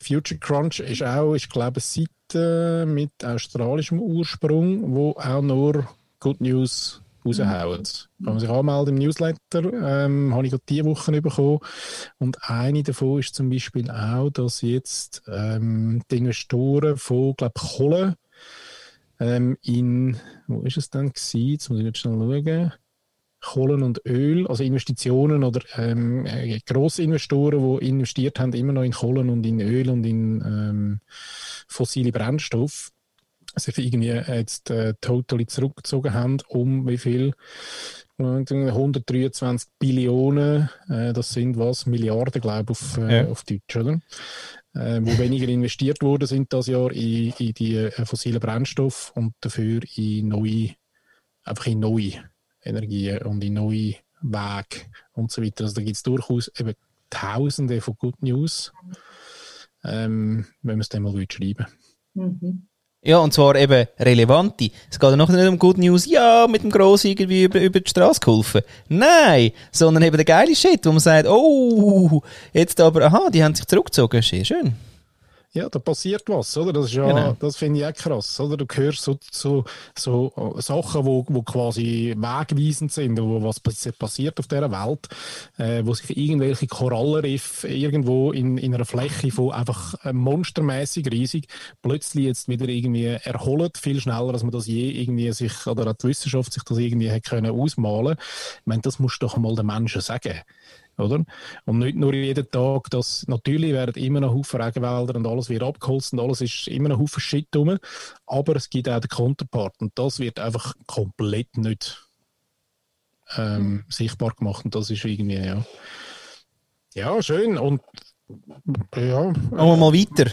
Future Crunch ist auch, ich glaube, eine Seite mit australischem Ursprung, wo auch nur Good News raushauen. Mhm. Kann man sich anmelden im Newsletter, ähm, habe ich gerade diese Woche bekommen. Und eine davon ist zum Beispiel auch, dass jetzt ähm, die Investoren von, glaube Kohle ähm, in, wo ist es denn gewesen? Jetzt muss ich jetzt schnell schauen. Kohlen und Öl, also Investitionen oder ähm, äh, Grossinvestoren, die investiert haben, immer noch in Kohlen und in Öl und in ähm, fossile Brennstoffe, sich irgendwie jetzt äh, totally zurückgezogen haben, um wie viel? 123 Billionen, äh, das sind was, Milliarden, glaube ich, auf, äh, ja. auf Deutsch, oder? Äh, wo weniger investiert worden sind das Jahr in, in die äh, fossilen Brennstoffe und dafür in neue, einfach in neue Energien und in neue Wege und so weiter. Also da gibt es durchaus eben Tausende von Good News, ähm, wenn man es dann mal schreiben mhm. Ja, und zwar eben relevante. Es geht ja noch nicht um Good News, ja, mit dem Grossen irgendwie über, über die Straße geholfen. Nein, sondern eben der geile Shit, wo man sagt, oh, jetzt aber, aha, die haben sich zurückgezogen. Schön. Ja, da passiert was, oder? Das ist ja, genau. das finde ich auch krass, oder? Du hörst so, so, so Sachen, wo, wo quasi wegweisend sind, wo was passiert auf dieser Welt, äh, wo sich irgendwelche Korallenriffe irgendwo in, in einer Fläche von einfach äh, monstermäßig riesig plötzlich jetzt wieder irgendwie erholen, viel schneller, als man das je irgendwie sich, oder die Wissenschaft sich das irgendwie hätte können ausmalen. Ich meine, das musst du doch mal den Menschen sagen oder? Und nicht nur jeden Tag, dass natürlich werden immer noch Haufen Regenwälder und alles wird abgeholzt und alles ist immer noch Haufen Shit rum, aber es gibt auch den Counterpart und das wird einfach komplett nicht ähm, mhm. sichtbar gemacht und das ist irgendwie, ja. Ja, schön und ja. Machen wir mal weiter.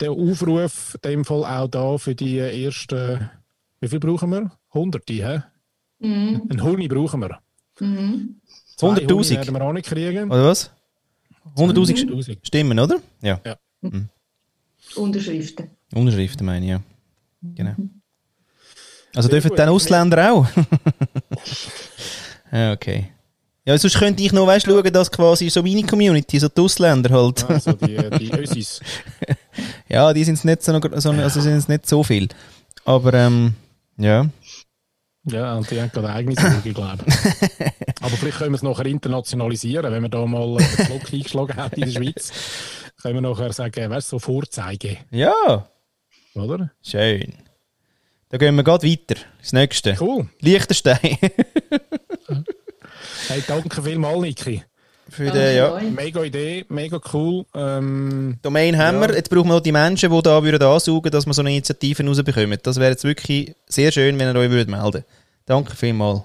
Der Aufruf, in dem Fall auch da für die ersten, wie viel brauchen wir? Hunderte, hä? Mhm. Ein Huni brauchen wir. Mhm. 100.000? werden wir auch nicht kriegen. Oder was? 100.000 Stimmen, oder? Ja. ja. Mhm. Unterschriften. Unterschriften meine ich, ja. Genau. Also Sehr dürfen dann Ausländer auch? ja, okay. Ja, sonst könnte ich noch weißt, schauen, dass quasi so meine Community, so die Ausländer halt. Also die, die Ösis. ja, die sind nicht so, also sind nicht so viel. Aber ähm, ja. Ja, und die haben gerade eigene Sorge, glaube ich. Aber vielleicht können wir es nachher internationalisieren, wenn wir da mal einen Block eingeschlagen haben in der Schweiz. Können wir nachher sagen, weißt du, so Vorzeigen. Ja. Oder? Schön. Dann gehen wir gerade weiter. Das nächste. Cool. Liechtenstein. hey, danke vielmals, Niki. Für den, ja. Mega Idee, mega cool. Ähm, Domain haben ja. wir. Jetzt brauchen wir noch die Menschen, die da würden ansaugen, dass wir so eine Initiative rausbekommen. Das wäre jetzt wirklich sehr schön, wenn ihr euch würdet melden Danke vielmals.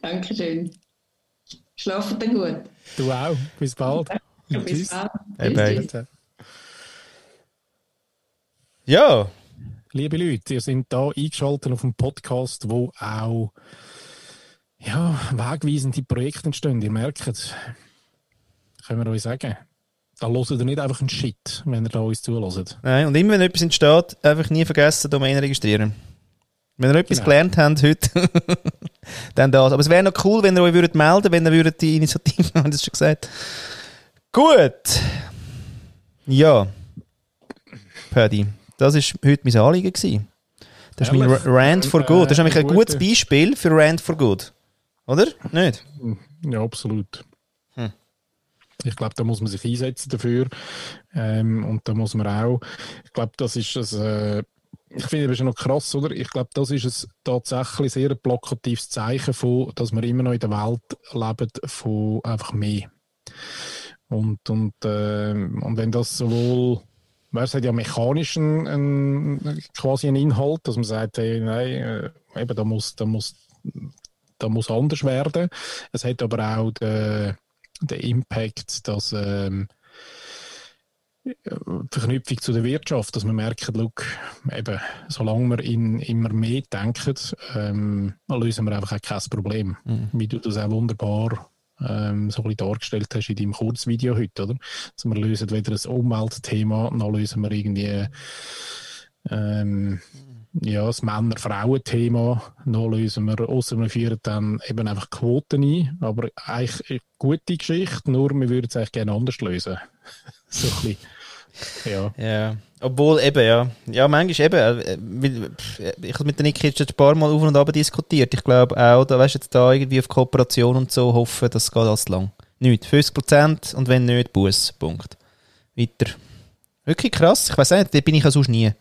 Dankeschön. Schlafen dann gut. Du auch. Bis bald. Bis bald. Hey, Ja. Liebe Leute, ihr seid da eingeschaltet auf einem Podcast, wo auch ja, wegweisende Projekte entstehen. Ihr merkt, können wir euch sagen. Da hört ihr nicht einfach einen Shit, wenn ihr da uns zulässt. Nein, und immer wenn etwas entsteht, einfach nie vergessen, Domain registrieren. Wenn ihr etwas genau. gelernt habt heute, dann das. Aber es wäre noch cool, wenn ihr euch würdet melden wenn ihr würdet die Initiative, haben das schon gesagt. Gut. Ja. Paddy, das war heute mein Anliegen. Gewesen. Das ist mein Rand for Good. Das ist nämlich ein gutes Beispiel für Rand for Good. Oder? Nicht? Ja, absolut. Hm. Ich glaube, da muss man sich einsetzen dafür. Ähm, und da muss man auch, ich glaube, das ist ein, äh, ich finde das ist noch krass, oder? Ich glaube, das ist ein tatsächlich sehr plakatives Zeichen von, dass wir immer noch in der Welt leben von einfach mehr. Und, und, äh, und wenn das sowohl es hat ja mechanisch einen, quasi einen Inhalt, dass man sagt, hey, nein, äh, eben, da muss, da muss da muss anders werden. Es hat aber auch den, den Impact, dass ähm, die Verknüpfung zu der Wirtschaft, dass man merkt, look, eben, solange wir in immer mehr denken, ähm, lösen wir einfach auch kein Problem. Mhm. Wie du das auch wunderbar ähm, so ein bisschen dargestellt hast in deinem Kurzvideo heute, oder? Also wir lösen weder ein Umweltthema, noch lösen wir irgendwie ähm, ja, das Männer-Frauen-Thema noch lösen wir, außer wir führen dann eben einfach Quoten ein, aber eigentlich eine gute Geschichte, nur wir würden es eigentlich gerne anders lösen. So ein bisschen. Ja. ja. Obwohl eben, ja. Ja, manchmal eben. Äh, ich habe mit der Niki jetzt ein paar Mal auf und ab diskutiert. Ich glaube auch, da weißt du jetzt da irgendwie auf Kooperation und so hoffen, das geht alles lang. Nicht. 50% und wenn nicht, Bus. Punkt. Weiter. Wirklich krass. Ich weiß nicht, da bin ich ja sonst nie.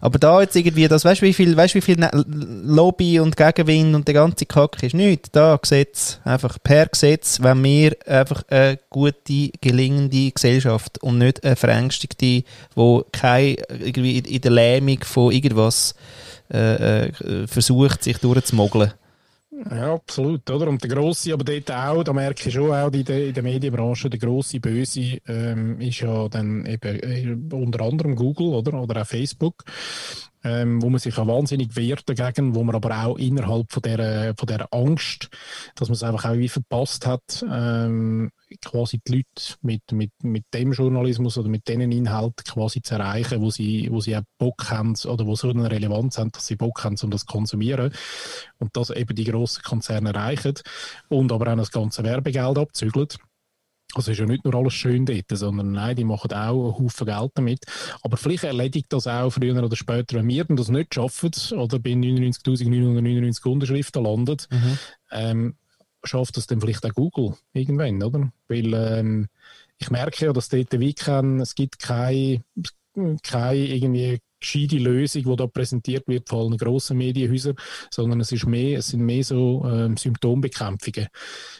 Aber da jetzt irgendwie, das, weißt du, wie viel, weißt, wie viel ne-, Lobby und Gegenwind und der ganze Kack ist? Nicht. Da Gesetz, einfach per Gesetz, wenn wir einfach eine gute, gelingende Gesellschaft und nicht eine verängstigte, wo kein, irgendwie in der Lähmung von irgendwas äh, äh, versucht, sich durchzumogeln. Ja, absolut, oder? Und der grosse, aber dort auch, da merke ich schon auch in der, in der Medienbranche, der grosse Böse ähm, ist ja dann eben äh, unter anderem Google, oder? Oder auch Facebook ähm, wo man sich auch wahnsinnig wehrt dagegen, wo man aber auch innerhalb von der, von der Angst, dass man es einfach auch wie verpasst hat, ähm, quasi die Leute mit, mit, mit dem Journalismus oder mit denen Inhalten quasi zu erreichen, wo sie, wo sie auch Bock haben oder wo so eine Relevanz haben, dass sie Bock haben, um das zu konsumieren und das eben die grossen Konzerne erreichen und aber auch das ganze Werbegeld abzügeln. Also ist ja nicht nur alles schön dort, sondern nein, die machen auch einen Haufen Geld damit. Aber vielleicht erledigt das auch früher oder später, wenn wir das nicht schaffen oder bei 99.999 Unterschriften landet, mhm. ähm, schafft das dann vielleicht auch Google irgendwann, oder? Weil ähm, ich merke ja, dass dort wie kein, es gibt keine, keine irgendwie gescheite Lösung, die da präsentiert wird von allen grossen Medienhäusern, sondern es, ist mehr, es sind mehr so ähm, Symptombekämpfungen. Im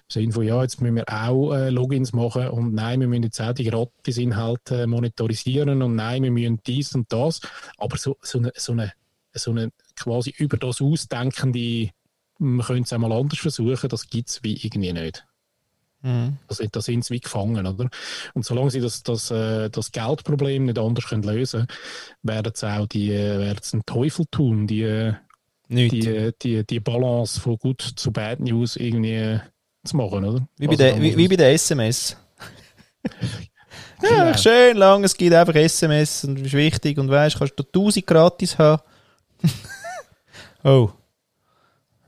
Sinne von, ja, jetzt müssen wir auch äh, Logins machen und nein, wir müssen jetzt auch die Gratis-Inhalte äh, monetarisieren und nein, wir müssen dies und das. Aber so, so, eine, so, eine, so eine quasi über das ausdenkende, man könnte es einmal anders versuchen, das gibt es wie irgendwie nicht. Mhm. Da, sind, da sind sie wie gefangen, oder? Und solange sie das, das, äh, das Geldproblem nicht anders können lösen können, werden sie auch die, äh, werden sie einen Teufel tun, die, die, die, die Balance von gut zu bad News irgendwie zu machen, oder? Wie bei, also, der, wie, wie bei der SMS. ja, genau. schön lang, es gibt einfach SMS und ist wichtig und weißt, kannst du 1000 gratis haben. oh.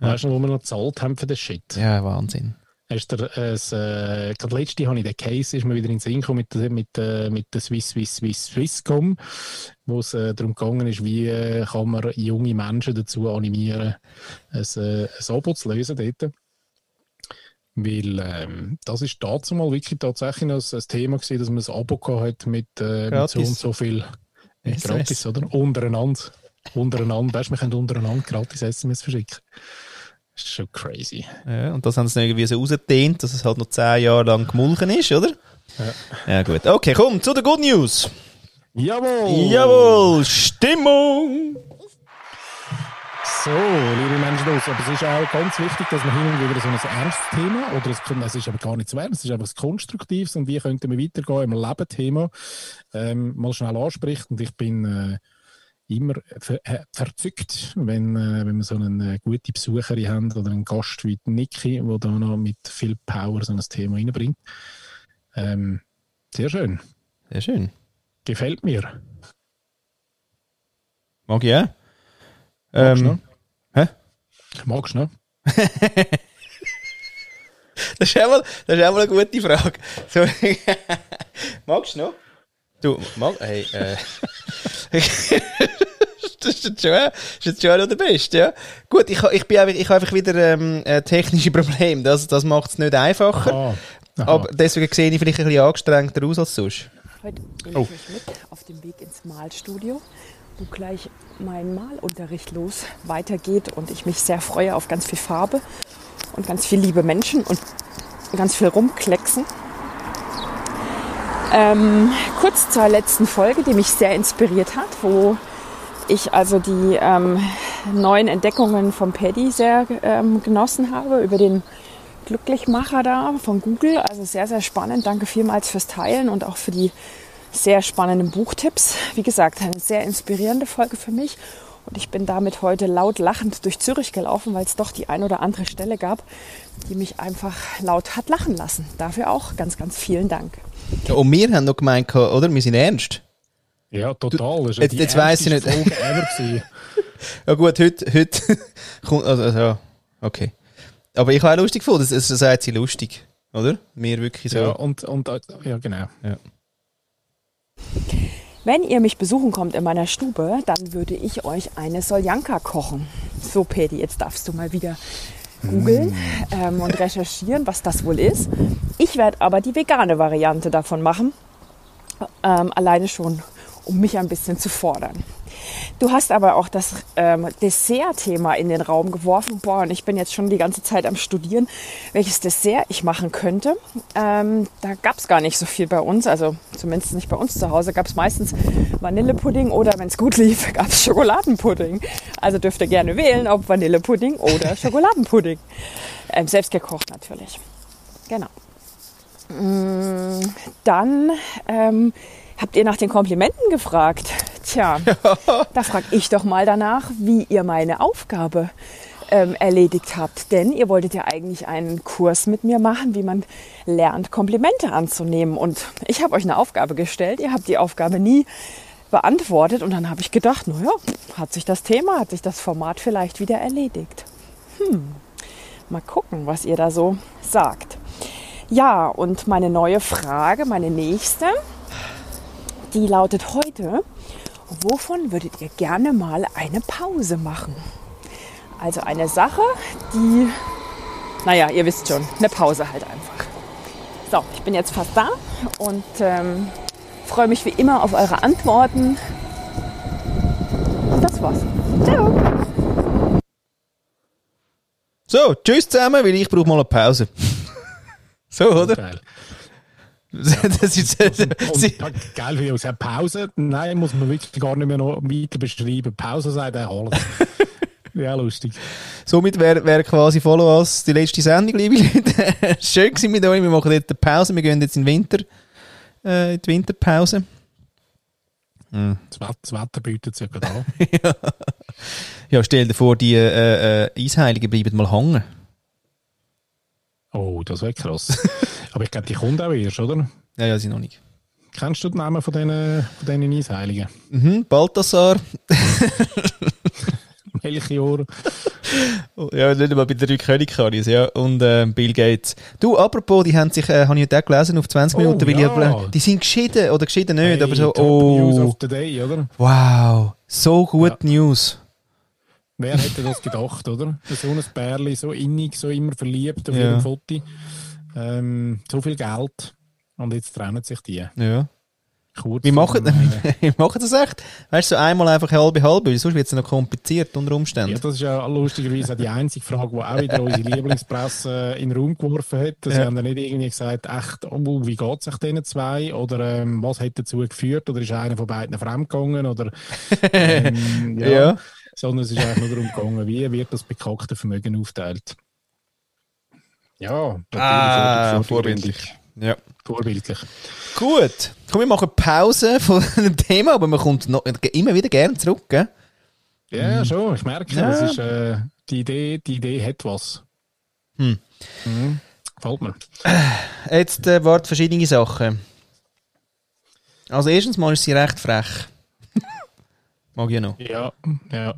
Weißt du, wo wir noch gezahlt haben für den Shit? Ja, Wahnsinn. Hast du, äh, äh, gerade letzte habe ich den Case, ist mir wieder in den Sinn gekommen mit, mit, äh, mit der Swiss, Swiss, Swiss, Swisscom, wo es äh, darum gegangen ist, wie äh, kann man junge Menschen dazu animieren, ein, äh, ein Abo zu lösen dort. Weil ähm, das ist dazu mal wirklich tatsächlich ein, ein Thema gewesen, dass man ein Abo hat mit, äh, mit so und so viel äh, gratis, oder? Untereinander. Untereinander, weißt du, wir können untereinander gratis SMS verschicken. Das ist schon crazy. Ja, und das haben sie irgendwie so rausgedehnt, dass es halt noch zehn Jahre lang gemulchen ist, oder? Ja. Ja, gut. Okay, komm, zu den Good News. Jawohl! Jawohl! Stimmung! So, liebe Menschen, aber es ist auch ganz wichtig, dass man hin und wieder so ein ernstes Thema, oder es, es ist aber gar nicht so ernst, es ist einfach ein konstruktives und wie könnten wir weitergehen im Leben-Thema, ähm, mal schnell anspricht. Und ich bin äh, immer ver äh, verzückt, wenn, äh, wenn wir so eine äh, gute Besucherin haben oder einen Gast wie Niki, der da noch mit viel Power so ein Thema reinbringt. Ähm, sehr schön. Sehr schön. Gefällt mir. Mag ich auch. Magst ähm, Hä? Magst du noch? das, ist einmal, das ist einmal eine gute Frage. So, magst du noch? Du, mag, hey, äh. das ist jetzt schon, das ist jetzt schon noch der Beste, ja. Gut, ich, ich, bin einfach, ich habe einfach wieder ähm, ein technisches Problem. Das, das macht es nicht einfacher. Aha. Aha. Aber deswegen sehe ich vielleicht ein bisschen angestrengter aus als sonst. Heute nehme oh. ich mit auf dem Weg ins Malstudio, wo gleich mein Malunterricht los weitergeht und ich mich sehr freue auf ganz viel Farbe und ganz viel liebe Menschen und ganz viel rumklecksen. Ähm, kurz zur letzten Folge, die mich sehr inspiriert hat, wo ich also die ähm, neuen Entdeckungen von Paddy sehr ähm, genossen habe über den Glücklichmacher da von Google. Also sehr, sehr spannend. Danke vielmals fürs Teilen und auch für die sehr spannenden Buchtipps. Wie gesagt, eine sehr inspirierende Folge für mich. Und ich bin damit heute laut lachend durch Zürich gelaufen, weil es doch die ein oder andere Stelle gab, die mich einfach laut hat lachen lassen. Dafür auch ganz, ganz vielen Dank. Ja, und wir haben noch gemeint, oder? Wir sind ernst. Ja, total. Das jetzt jetzt weiss ich nicht. ja gut, heute, heute kommt, also, also, ja, okay. Aber ich habe auch lustig gefunden, das, das sagt sie lustig, oder? Mir wirklich so. Ja, und, und ja, genau. Ja. Wenn ihr mich besuchen kommt in meiner Stube, dann würde ich euch eine Soljanka kochen. So, Pedi, jetzt darfst du mal wieder googeln ähm, und recherchieren, was das wohl ist. Ich werde aber die vegane Variante davon machen. Ähm, alleine schon, um mich ein bisschen zu fordern. Du hast aber auch das ähm, Dessert-Thema in den Raum geworfen. Boah, und ich bin jetzt schon die ganze Zeit am Studieren, welches Dessert ich machen könnte. Ähm, da gab es gar nicht so viel bei uns, also zumindest nicht bei uns zu Hause. Gab es meistens Vanillepudding oder, wenn es gut lief, gab es Schokoladenpudding. Also dürft ihr gerne wählen, ob Vanillepudding oder Schokoladenpudding. Ähm, selbst gekocht natürlich. Genau. Mm, dann ähm, habt ihr nach den Komplimenten gefragt. Tja, da frage ich doch mal danach, wie ihr meine Aufgabe ähm, erledigt habt. Denn ihr wolltet ja eigentlich einen Kurs mit mir machen, wie man lernt, Komplimente anzunehmen. Und ich habe euch eine Aufgabe gestellt. Ihr habt die Aufgabe nie beantwortet. Und dann habe ich gedacht, naja, hat sich das Thema, hat sich das Format vielleicht wieder erledigt. Hm, mal gucken, was ihr da so sagt. Ja, und meine neue Frage, meine nächste, die lautet heute, wovon würdet ihr gerne mal eine Pause machen? Also eine Sache, die, naja, ihr wisst schon, eine Pause halt einfach. So, ich bin jetzt fast da und ähm, freue mich wie immer auf eure Antworten. Und das war's. Ciao. So, tschüss zusammen, weil ich brauche mal eine Pause. so, oder? Geil. das ist, Und, geil, wie gesagt, Pause, nein, muss man wirklich gar nicht mehr noch weiter beschreiben. Pause sagt er alles. ja, lustig. Somit wäre wär quasi follow us die letzte Sendung, liebe Leute. Schön gewesen mit euch. Wir machen jetzt eine Pause. Wir gehen jetzt in, Winter, äh, in die Winterpause. Das Wetter, das Wetter bietet sich ja an. Ja, stell dir vor, die äh, äh, Eisheiligen bleiben mal hängen. Oh, das wäre krass. Aber ich glaube, die kommt auch erst, oder? Ja, ja, sie noch nicht. Kennst du den Namen von diesen, von diesen Eisheiligen? Mhm, Balthasar. Melchior. Oh, Ja, nicht mal bei der drei König ja. Und äh, Bill Gates. Du, apropos, die haben sich, äh, habe ich heute auch gelesen, auf 20 Oh, Minuten, weil ja. ich, die sind geschieden oder geschieden nicht, Hey, aber so, Top News oh, of the Day, oder? wow, so gut News. Wer hätte das gedacht, oder? So ein Bärli, so innig, so immer verliebt auf Ja. jedem Foto. Ähm, so viel Geld. Und jetzt trennen sich die. Ja. Kurz Wie machen, äh, wie machen das echt? Weißt du, so einmal einfach halbe halbe, sonst wird es noch kompliziert unter Umständen. Ja, das ist ja lustigerweise auch die einzige Frage, die auch wieder unsere Lieblingspresse in den Raum geworfen hat. Sie Ja. haben dann nicht irgendwie gesagt, echt, oh, wie geht es sich diesen zwei? Oder ähm, was hat dazu geführt? Oder ist einer von beiden fremdgegangen? Oder, ähm, ja. Ja. Sondern es ist eigentlich nur darum gegangen, wie wird das bekackte Vermögen aufteilt. Ja, Ah, vor- vorbildlich. Ja. Vorbildlich. Gut. Komm, wir machen Pause von dem Thema, aber man kommt noch, immer wieder gerne zurück, gell? Ja, schon, ich merke, Ja. das ist, äh, die, Idee, die Idee hat was. Hm. Mhm. Gefällt mir. Jetzt äh, wart verschiedene Sachen. Also erstens mal ist sie recht frech. Mag ich noch. Ja, ja.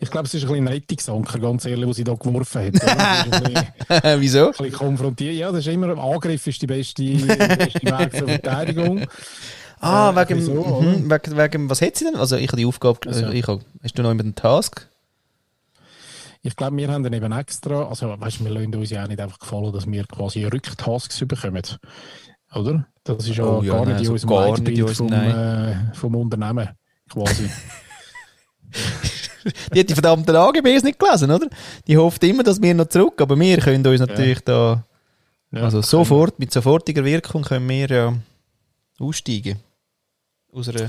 Ich glaube, es ist ein bisschen ein Rettungsanker, ganz ehrlich, was sie da geworfen hat. bisschen, Wieso? ein bisschen konfrontiert. Ja, das ist immer, Angriff ist die beste, der beste Weg zur Verteidigung. Ah, Äh, wegen, wieso, mhm, wegen, wegen, was hat sie denn? Also ich habe die Aufgabe, Also. äh, ich habe, hast du noch immer den Task? Ich glaube, wir haben dann eben extra, also weißt du, wir lassen uns ja auch nicht einfach gefallen, dass wir quasi Rücktasks bekommen. Oder? Das ist ja Oh ja, gar nein, nicht in so unserem in Leitbild vom, äh, vom Unternehmen. Quasi. Die hat die verdammten AGBs nicht gelesen, oder? Die hofft immer, dass wir noch zurück, aber wir können uns natürlich da, Ja, also sofort, mit sofortiger Wirkung können wir ja aussteigen. Aus einer,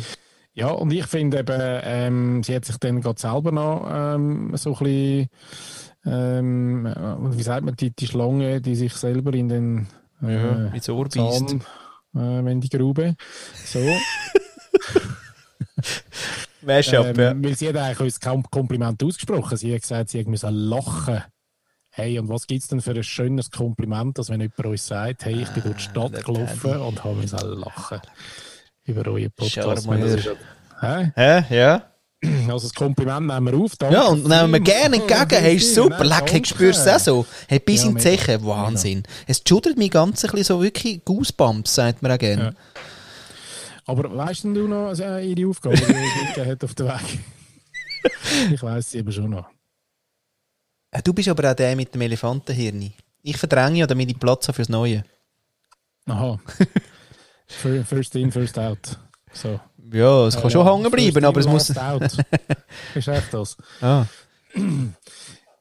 Ja, und ich finde eben, ähm, sie hat sich dann gerade selber noch ähm, so ein bisschen, ähm, äh, wie sagt man, die, die Schlange, die sich selber in den äh, ja, ins Ohr. Zahn, äh, wenn die Grube. So. Ab, ähm, ja. Sie hat eigentlich uns kaum Kompliment ausgesprochen. Sie hat gesagt, sie müsse lachen. Hey, und was gibt es denn für ein schönes Kompliment, dass wenn jemand uns sagt, hey, ich bin durch die der Stadt gelaufen und habe müssen lachen über euren Podcast. Ja- Hä? Hä? Ja? Also das Kompliment nehmen wir auf. Danke Ja, und nehmen wir gerne entgegen. Hey, ist super. Nein, Leck, spürst du das auch so? Hey, bis Ja, in die. Zeche. Wahnsinn. Es schudert mich ganz ein bisschen so wirklich Goosebumps, sagt man auch gerne. Ja. Aber weißt denn du noch äh, ihre Aufgabe, die mitgegeben hat auf den Weg? ich weiß sie eben schon noch. Äh, Du bist aber auch der mit dem Elefantenhirn. Ich verdränge ja, damit ich Platz habe fürs Neue. Aha. Fir- First in, first out. So. Ja, es kann Äh, schon ja, hängen bleiben, aber es muss... out. ist echt das? Ah.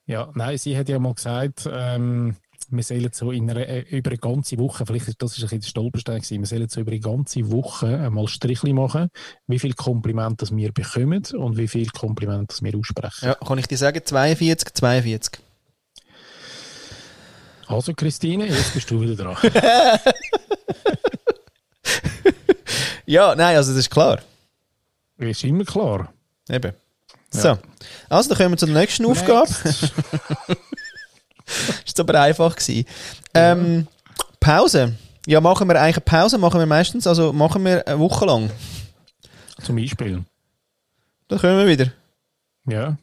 Ja, nein, sie hat ja mal gesagt, ähm, wir sollen so in einer, äh, über eine ganze Woche, vielleicht ist das ist ein bisschen der Stolperstein gewesen, wir sollen so über eine ganze Woche einmal Strichli machen, wie viel Kompliment das wir bekommen und wie viel Kompliment das wir aussprechen. Ja, kann ich dir sagen, 42, 42. Also Christine, jetzt bist du wieder dran. Ja, nein, also das ist klar. ist immer klar. Eben. So. Also, dann kommen wir zur nächsten Aufgabe. Ist aber einfach gewesen. Ähm, Pause. Ja, machen wir eigentlich eine Pause, machen wir meistens, also machen wir eine Woche lang. Zum Beispiel. Dann kommen wir wieder. Ja.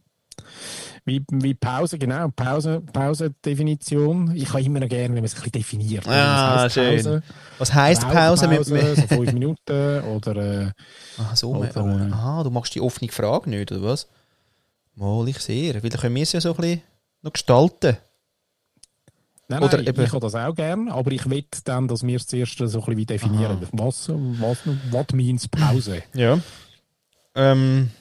Wie, wie Pause, genau, Pause, Pause-Definition. Ich habe immer noch gerne, wenn man es ein bisschen definiert. Ah, was schön. Pause? Was heisst Pause? mit Pause so fünf Minuten oder... Äh, Aha, so. Oder, äh, aha, du machst die offene Frage nicht, oder was? Mal, ich sehe. Weil dann können wir es ja so ein bisschen noch gestalten. Nein, Oder nein, eben- ich habe das auch gerne, aber ich will dann, dass wir es zuerst so ein bisschen wie definieren. Was, was, what means Pause? Ja. Ähm,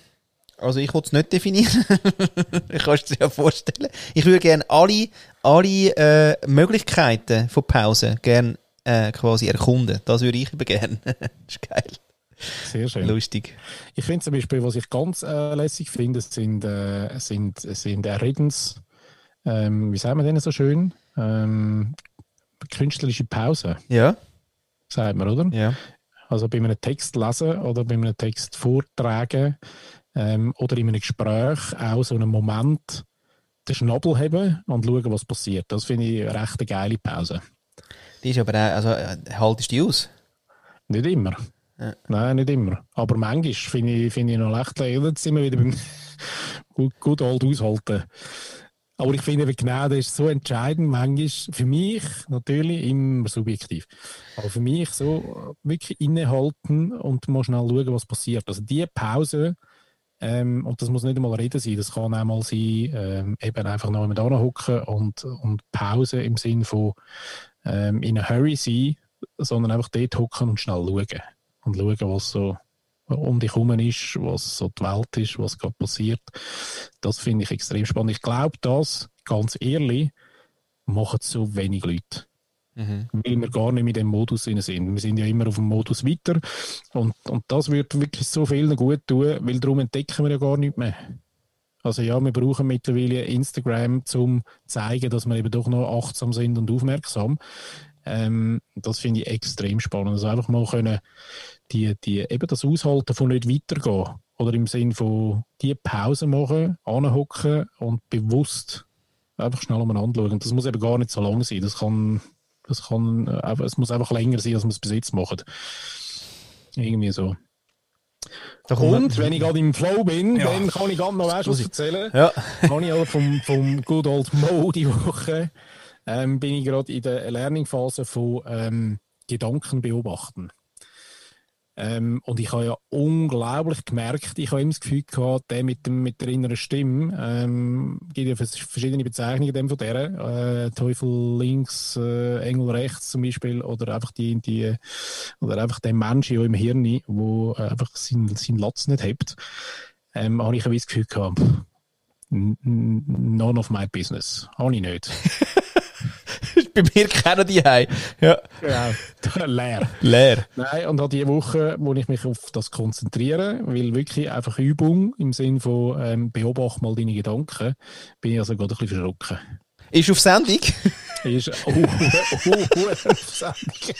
also ich will es nicht definieren. ich kann es dir ja vorstellen. Ich würde gerne alle, alle äh, Möglichkeiten von Pause gerne äh, quasi erkunden. Das würde ich eben gerne. das ist geil. Sehr schön. Lustig. Ich finde zum Beispiel, was ich ganz äh, lässig finde, sind, äh, sind, sind Redens, ähm, wie sagen wir denen so schön? Ähm, künstlerische Pause, Ja, sagt man, oder? ja. Also bei einem Text lesen oder bei einem Text vortragen ähm, oder in einem Gespräch auch so einen Moment den Schnabel haben und schauen, was passiert. Das finde ich eine recht geile Pause. Die ist aber auch, also äh, haltest du die aus? Nicht immer. Ja. Nein, nicht immer. Aber manchmal finde ich, finde ich noch recht, jetzt sind wir wieder beim gut, gut alt aushalten. Aber ich finde genau, das ist so entscheidend, manchmal für mich natürlich immer subjektiv, aber für mich so wirklich innehalten und mal schnell schauen, was passiert. Also die Pause, ähm, und das muss nicht einmal reden sein, das kann auch mal sein, ähm, eben einfach noch jemand hocken und, und Pause im Sinn von ähm, in a hurry sein, sondern einfach dort hocken und schnell schauen. Und schauen, was so um dich herum ist, was so die Welt ist, was gerade passiert. Das finde ich extrem spannend. Ich glaube, das, ganz ehrlich, machen so wenig Leute. Mhm. Weil wir gar nicht mit dem Modus sind. Wir sind ja immer auf dem Modus weiter. Und, und das wird wirklich so vielen gut tun, weil darum entdecken wir ja gar nicht mehr. Also ja, wir brauchen mittlerweile Instagram, um zu zeigen, dass wir eben doch noch achtsam sind und aufmerksam. Ähm, das finde ich extrem spannend. Also einfach mal können die, die, eben das Aushalten von nicht weitergehen. Oder im Sinn von die Pause machen, anhocken und bewusst einfach schnell umeinander schauen. Das muss eben gar nicht so lang sein. Das kann, das kann, äh, es muss einfach länger sein, als wir es bis jetzt machen. Irgendwie so. Da Und wenn ich gerade im Flow bin, Ja. dann kann ich gerade noch was erzählen. Ja. Kann ich aber vom, vom Good Old Mo die Woche, ähm, bin ich gerade in der Lerningphase von ähm, Gedanken beobachten. Ähm, und ich habe ja unglaublich gemerkt, ich habe immer das Gefühl gehabt, der mit, dem, mit der inneren Stimme, ähm, gibt ja vers- verschiedene Bezeichnungen dem von der, äh, Teufel links, äh, Engel rechts zum Beispiel, oder einfach die, die oder einfach der Mensch im Hirn, der äh, einfach seinen, seinen Latz nicht hat, ähm, habe ich ein das Gefühl gehabt, none of my business. Habe ich nicht. Bei mir kennen die Hause. Ja. Genau. Leer. Leer. Nein, und an die Woche, wo ich mich auf das konzentriere, weil wirklich einfach Übung im Sinn von ähm, beobachte mal deine Gedanken, bin ich also gerade ein bisschen verschrocken. Ist auf Sendung. Ist, oh, oh, oh, auf Sendung.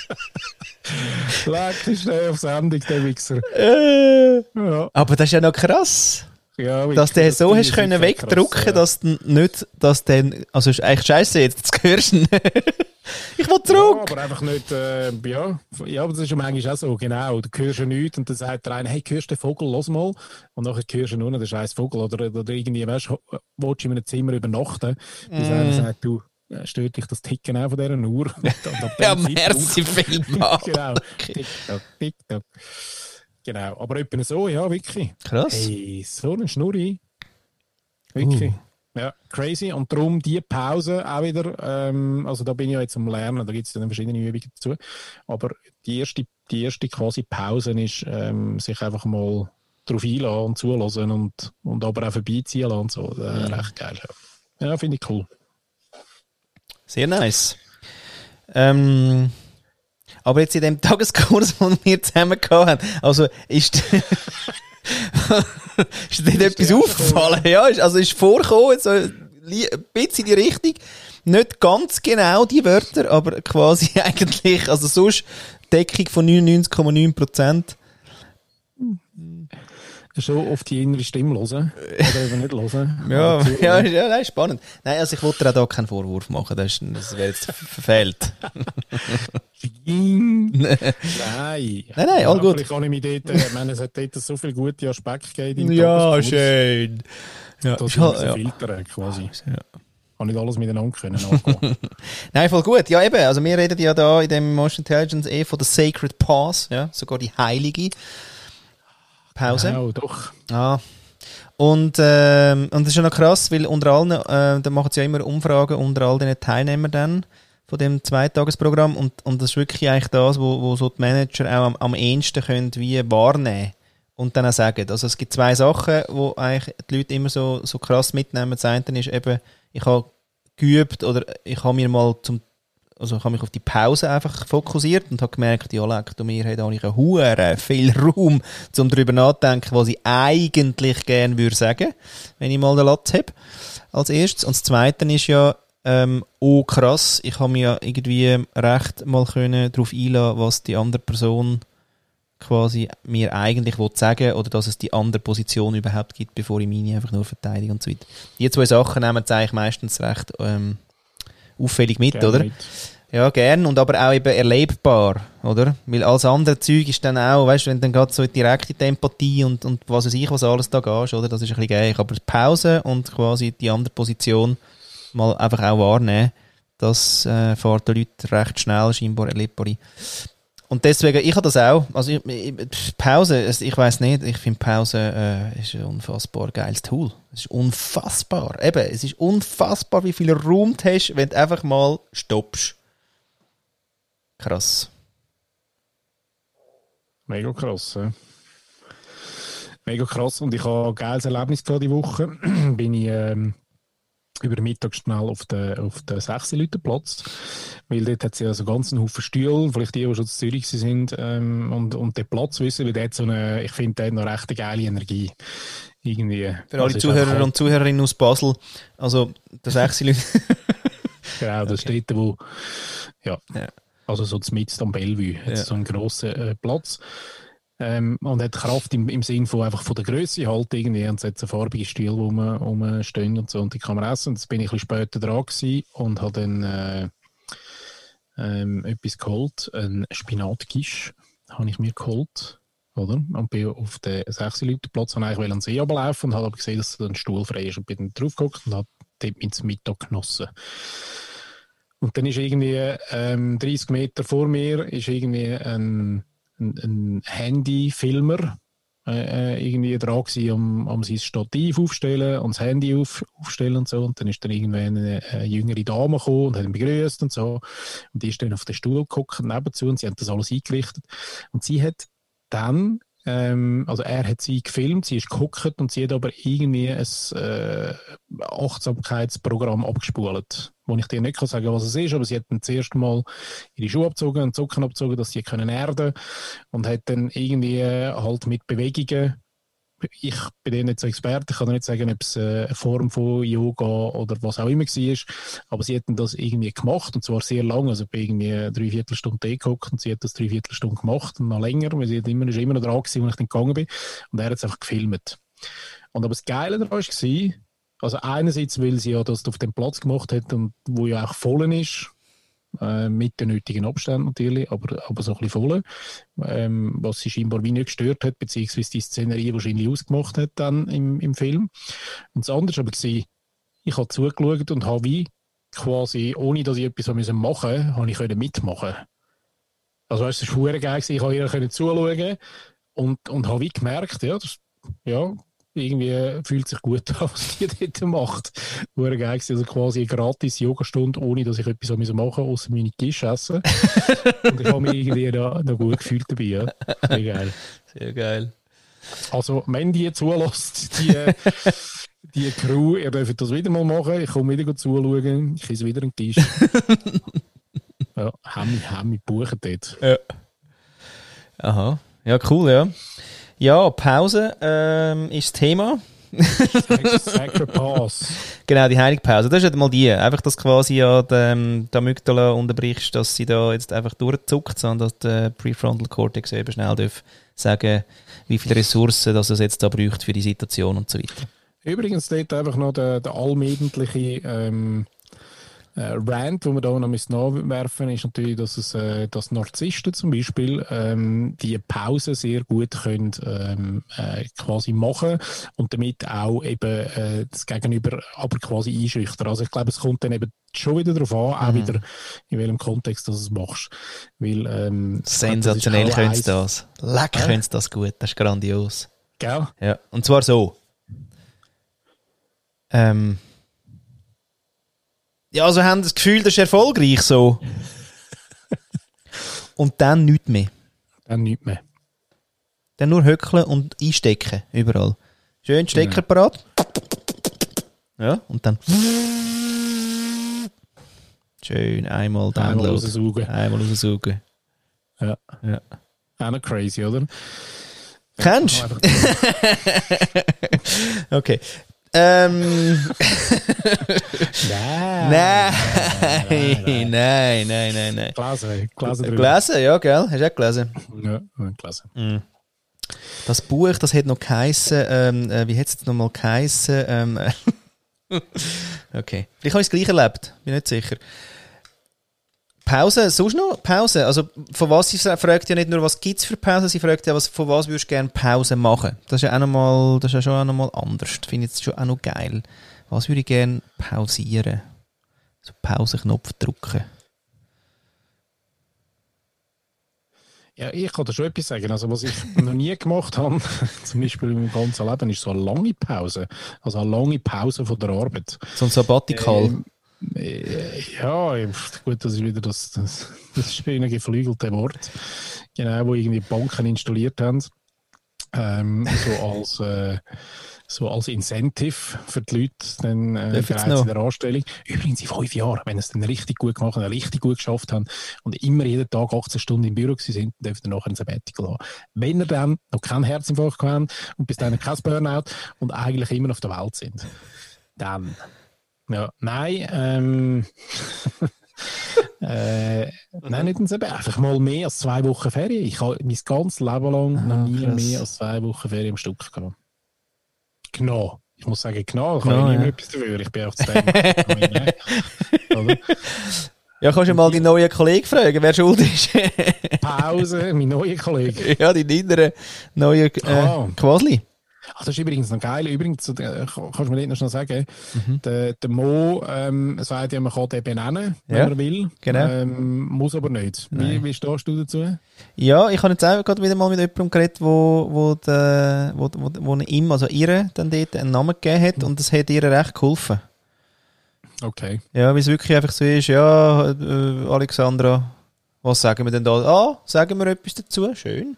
Leck, ist der auf Sendung, der Wichser. Äh. Ja, Aber das ist ja noch krass. Ja, Dass du den so hast können sicher wegdrucken, krass, ja. dass du nicht, dass dann, also ist eigentlich scheiße jetzt, das hörst du nicht. Ich will zurück. Ja, aber einfach nicht, äh, ja, ja, aber das ist ja manchmal auch so, genau. Du hörst ja nichts und dann sagt der eine, hey, hörst du den Vogel, los mal. Und nachher hörst du nur noch den scheiß Vogel oder, oder irgendwie, weißt du, willst du in einem Zimmer übernachten, bis Mm. einer sagt, du, äh, stört dich das Ticken auch von dieser Uhr? Ja, merci vielmals. genau, TikTok, TikTok. Genau, aber etwa so, ja, wirklich. Krass. Hey, so eine Schnurri. Wirklich. Uh. Ja, crazy. Und darum die Pause auch wieder, ähm, also da bin ich ja jetzt am Lernen, da gibt es dann verschiedene Übungen dazu. Aber die erste, die erste quasi Pause ist, ähm, sich einfach mal drauf einlassen und zulassen und, und aber auch vorbeiziehen lassen und so. Äh, Mhm. Recht geil. Ja, ja finde ich cool. Sehr nice. Ähm, aber jetzt in dem Tageskurs, den wir zusammen gehabt haben, also ist, ist dir etwas aufgefallen? Ja, ist, also ist vorgekommen, so ein bisschen in die Richtung. Nicht ganz genau die Wörter, aber quasi eigentlich, also sonst Deckung von 99,9 Prozent. Schon auf die innere Stimme hören. Oder eben nicht hören. Ja, ja, ja, nein, spannend. Nein, also ich wollte dir auch da keinen Vorwurf machen, das, das wäre jetzt verfehlt. nein. Nein, nein, all gut. Ich kann mich dort, ich meine, es hat dort so viele gute Aspekte gegeben. Ja, schön. Ja, das ist ja. Filter quasi. Ja. Kann nicht alles miteinander können. Nein, voll gut. Ja, eben. Also wir reden ja da in dem Motion Intelligence eh von der Sacred Pause, ja, sogar die heilige Pause. Ja, genau, doch. Ah. Und, ähm, und das ist schon noch krass, weil unter allen, äh, da machen sie ja immer Umfragen unter all den Teilnehmern dann von dem Zweitagesprogramm und, und das ist wirklich eigentlich das, wo, wo so die Manager auch am, am ehesten können wie wahrnehmen und dann auch sagen. Also es gibt zwei Sachen, wo eigentlich die Leute immer so, so krass mitnehmen. Das eine ist eben, ich habe geübt oder ich habe mir mal zum also ich habe mich auf die Pause einfach fokussiert und habe gemerkt, ja, leck, mir hat eigentlich Huren viel Raum, um darüber nachzudenken, was ich eigentlich gerne würde sagen, wenn ich mal den Latz habe, als erstes. Und das Zweite ist ja, ähm, oh krass, ich habe mir ja irgendwie recht mal können darauf einlassen, was die andere Person quasi mir eigentlich sagen oder dass es die andere Position überhaupt gibt, bevor ich meine einfach nur verteidige und so weiter. Die zwei Sachen nehmen sie eigentlich meistens recht ähm, auffällig mit, Gerne oder? Mit. Ja, gern und aber auch eben erlebbar, oder? Weil alles andere Zeug ist dann auch, weißt du, wenn dann gerade so direkt in die Empathie und, und was weiß ich, was alles da gehst, oder? Das ist ein bisschen geil. Aber die Pause und quasi die andere Position mal einfach auch wahrnehmen, das äh, fährt den Leuten recht schnell scheinbar erlebbar ein. Und deswegen, ich habe das auch. Also ich, ich, Pause, ich weiß nicht, ich finde Pause äh, ist ein unfassbar geiles Tool. Es ist unfassbar. Eben, es ist unfassbar, wie viel Raum du hast, wenn du einfach mal stoppst. Krass. Mega krass, ja. Mega krass. Und ich habe ein geiles Erlebnis gerade die Woche. Bin ich ähm, über Mittag schnell auf den, auf den 6 Leute Platz. Weil dort hat es ja so ganz einen Haufen Stühle, vielleicht die, die schon in Zürich sind, ähm, und, und den Platz wissen, weil der hat so eine, ich finde, der hat noch recht eine geile Energie. Irgendwie. Für alle Zuhörer und Zuhörerinnen aus Basel, also der 6 Leute. genau, das okay. steht wo, ja. ja. Also so mitten am Bellevue, hat ja. so einen grossen äh, Platz. Ähm, und hat Kraft im, im Sinn von einfach von der Größe halt irgendwie und es hat so farbige Stühle, wo man, wo man stehen und so und die man essen. Und jetzt bin ich ein später dran gewesen und habe dann äh, ähm, etwas geholt, ein Spinatgisch habe ich mir geholt, oder? Und bin auf den 6 Leute Platz und eigentlich an den See runterlaufen und habe gesehen, dass ein Stuhl frei ist und bin dann drauf geguckt und habe dort mit Mittag genossen. Und dann ist irgendwie ähm, 30 Meter vor mir ist irgendwie ein ein, ein Handy-Filmer äh, äh, irgendwie dran gewesen, um, um sein Stativ aufzustellen und das Handy auf, aufstellen und so. Und dann ist dann irgendwann eine, eine jüngere Dame gekommen und hat ihn begrüßt und so. Und die ist dann auf den Stuhl geguckt nebenzu und sie hat das alles eingerichtet. Und sie hat dann ähm, also er hat sie gefilmt, sie ist geguckt und sie hat aber irgendwie ein äh, Achtsamkeitsprogramm abgespult, wo ich dir nicht kann sagen was es ist, aber sie hat dann zuerst mal ihre Schuhe abgezogen und Socken abgezogen, dass sie können erden und hat dann irgendwie halt mit Bewegungen ich bin eh nicht so Experte, ich kann nicht sagen, ob es äh, eine Form von Yoga oder was auch immer war, aber sie hätten das irgendwie gemacht und zwar sehr lange, also ich bin irgendwie drei Viertelstunden geguckt und sie hat das drei Viertelstunden gemacht und noch länger, weil sie immer, ist immer noch dran gewesen, als ich dann gegangen bin. Und er hat es einfach gefilmt. Und aber das Geile daran war, also einerseits, weil sie ja das auf dem Platz gemacht hat und wo ja auch voll ist, äh, mit den nötigen Abständen natürlich, aber, aber so ein bisschen voll, ähm, was sie scheinbar wie nicht gestört hat, beziehungsweise die Szenerie wahrscheinlich ausgemacht hat dann im, im Film. Und das andere aber war, ich habe zugeschaut und habe wie quasi, ohne dass ich etwas machen musste, habe ich mitmachen Also weißt, es war geil, ich konnte ihr zuschauen und, und habe wie gemerkt, ja, das, ja, irgendwie fühlt sich gut an, was die dort macht. Wurde geil Also quasi eine gratis Yogastunde, ohne dass ich etwas machen musste, außer meine Tisch essen. Und ich habe mich irgendwie da noch gut gefühlt dabei. Ja. Sehr geil. Sehr geil. Also, wenn die zulässt, die, die Crew, ihr dürft das wieder mal machen. Ich komme wieder zuschauen. Ich esse wieder einen Tisch. ja, haben wir, haben wir buchen dort. Ja. Aha. Ja, cool, ja. Ja, Pause ähm, ist das Thema. Sacred Pause. Genau, die heilige Pause. Das ist halt mal die. Einfach, dass quasi ja die, ähm, die Amygdala unterbrichst, dass sie da jetzt einfach durchzuckt, sondern dass der Prefrontal Cortex eben schnell darf sagen, wie viele Ressourcen dass es jetzt da braucht für die Situation und so weiter. Übrigens dort einfach noch der, der allmädentliche ähm, äh, Rant, den wir da noch nachwerfen ist natürlich, dass, es, äh, dass Narzissten zum Beispiel ähm, die Pause sehr gut können ähm, äh, quasi machen und damit auch eben äh, das Gegenüber aber quasi einschüchtern. Also ich glaube, es kommt dann eben schon wieder darauf an, auch Mhm. wieder in welchem Kontext du es machst. Weil, ähm, Sensationell können sie das. Leck Hä? können sie das gut. Das ist grandios. Gell? Ja. Und zwar so. Ähm. Ja, also haben das Gefühl, das ist erfolgreich so. und dann nichts mehr. Dann nicht mehr. Dann nur höckeln und einstecken, überall. Schön Stecker parat. Ja, und dann. Schön einmal Einmal downloaden. raussaugen. Einmal raussaugen. Ja. Ja. Auch noch crazy, oder? Kennst du? Okay. Ähm. Nein. Nein, nein, nein, nein, nein. Gelesen, gelesen drüber. Gelesen, ja, gell? Hast du auch gelesen? Ja, gelesen. Das Buch, das hat noch geheissen, ähm, äh, wie hat es jetzt noch mal geheissen? Ähm, äh, okay. Vielleicht habe ich es gleich erlebt, bin nicht sicher. Pause, sonst noch Pause? Also, von was sie fragt ja nicht nur, was gibt es für Pause, sie fragt ja, was, von was würdest du gerne Pause machen? Das ist ja auch noch mal, das ist ja schon auch noch mal anders. Finde ich jetzt schon auch noch geil. Was würde ich gerne pausieren? So Pausenknopf drücken. Ja, ich kann da schon etwas sagen. Also, was ich noch nie gemacht habe, zum Beispiel in meinem ganzen Leben, ist so eine lange Pause. Also eine lange Pause von der Arbeit. So ein Sabbatical. Ähm, äh, ja, gut, das ist wieder das, das, das schöne geflügelte Wort. Genau, wo irgendwie Banken installiert haben. Ähm, so als. Äh, so als Incentive für die Leute dann äh, bereits in der Anstellung. Übrigens in fünf Jahren, wenn sie es dann richtig gut gemacht haben, richtig gut geschafft haben und immer jeden Tag 18 Stunden im Büro sind, dürfen sie nachher ein Sabbatical haben. Wenn ihr dann noch keinen Herzinfarkt habt und bis dahin kein Burnout und eigentlich immer auf der Welt sind, dann ja, nein, ähm, äh, nein, nicht ein Sabbatical, einfach mal mehr als zwei Wochen Ferien. Ich habe mein ganzes Leben lang noch nie krass. mehr als zwei Wochen Ferien am Stück gehabt. Genau. Ich muss sagen, genau, ich Genau, habe ja. etwas dafür. Ich bin auch zu dem. Kann? Ja, kannst du mal die neuen Kollegen fragen, wer schuld ist. Pause, mein neuer Kollege. ja, die niederen neuen äh, Ah. Quasli. Ah, das ist übrigens noch geil. Übrigens, äh, kannst du mir nicht noch sagen, Mhm. der, der Mo ähm, sagt ja, man kann den benennen, wenn Ja, man will. genau. Ähm, muss aber nicht. Wie, wie stehst du dazu? Ja, ich habe jetzt auch gerade wieder mal mit jemandem geredet, wo, wo, der, wo, wo, wo ihm, also ihr, dann dort einen Namen gegeben hat und das hat ihr recht geholfen. Okay. Ja, weil es wirklich einfach so ist, ja, äh, Alexandra, was sagen wir denn da? Ah, sagen wir etwas dazu? Schön.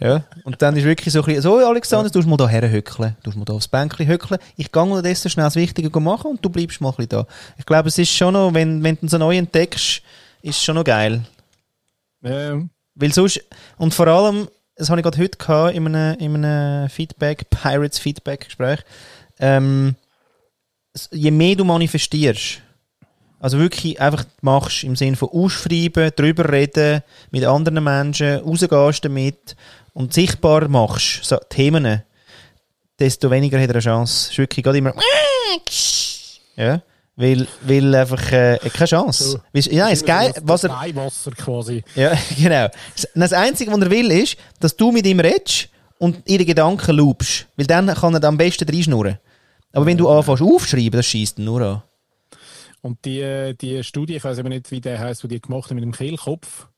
Ja, und dann ist wirklich so ein bisschen, so Alexander, du musst mal da herhöckeln, du musst mal da aufs Bänkchen höckeln. Ich gehe unterdessen schnell das Wichtige machen und du bleibst mal ein bisschen da. Ich glaube, es ist schon noch, wenn, wenn du so neu entdeckst, ist es schon noch geil. Ähm, Weil sonst, und vor allem, das habe ich gerade heute gehabt, in einem, in einem Feedback, Pirates Feedback Gespräch, ähm, je mehr du manifestierst, also wirklich einfach machst, im Sinne von ausschreiben, drüber reden, mit anderen Menschen, rausgehst damit und sichtbar machst, so Themen, desto weniger hat er eine Chance. Es ist wirklich gerade immer, ja, weil, weil einfach, äh, keine Chance. So. Ja, ist geil, das, was das er, Weihwasser quasi. ja, genau. Das Einzige, was er will, ist, dass du mit ihm redest und ihre Gedanken loopst. Weil dann kann er am besten reinschnurren. Aber wenn du anfängst aufschreiben, das schießt ihn nur an. Und die, die Studie, ich weiß aber nicht, wie der heißt, die die gemacht haben mit dem Kehlkopf.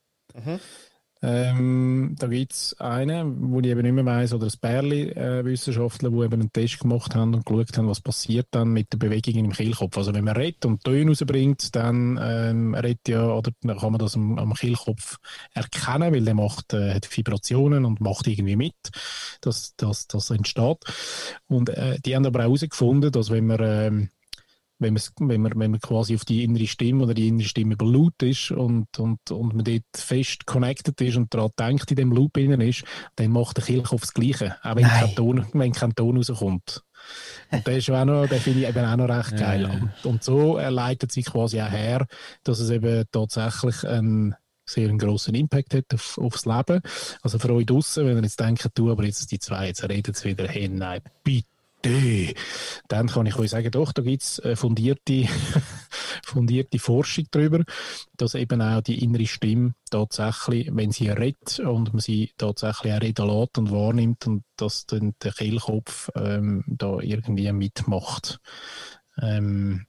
Ähm, da gibt es einen, wo ich eben nicht mehr weiss, oder ein Bärli-Wissenschaftler, die eben einen Test gemacht haben und geschaut haben, was passiert dann mit den Bewegungen im Kehlkopf. Also wenn man redet und Töne rausbringt, dann ähm, redet ja, oder dann kann man das am, am Kehlkopf erkennen, weil der macht, äh, hat Vibrationen und macht irgendwie mit, dass das, das entsteht. Und äh, die haben aber auch herausgefunden, dass wenn man ähm, wenn man, wenn, man, wenn man quasi auf die innere Stimme oder die innere Stimme über ist und, und, und man dort fest connected ist und daran denkt, in dem Loop innen ist, dann macht der Kehlkopf das Gleiche, auch wenn Nein. kein, Ton, wenn kein Ton rauskommt. Und der, ist auch noch, den finde ich eben auch noch recht geil. Ja. Und, und so er leitet sich quasi auch her, dass es eben tatsächlich einen sehr einen grossen Impact hat auf, aufs Leben. Also für euch draussen, wenn ihr jetzt denkt, du, aber jetzt die zwei, jetzt reden sie wieder, hey, nein, bitte. Dann kann ich euch sagen, doch, da gibt es äh, fundierte, fundierte Forschung darüber, dass eben auch die innere Stimme tatsächlich, wenn sie redet und man sie tatsächlich auch reden lässt und wahrnimmt und dass dann der Kehlkopf ähm, da irgendwie mitmacht. Ähm,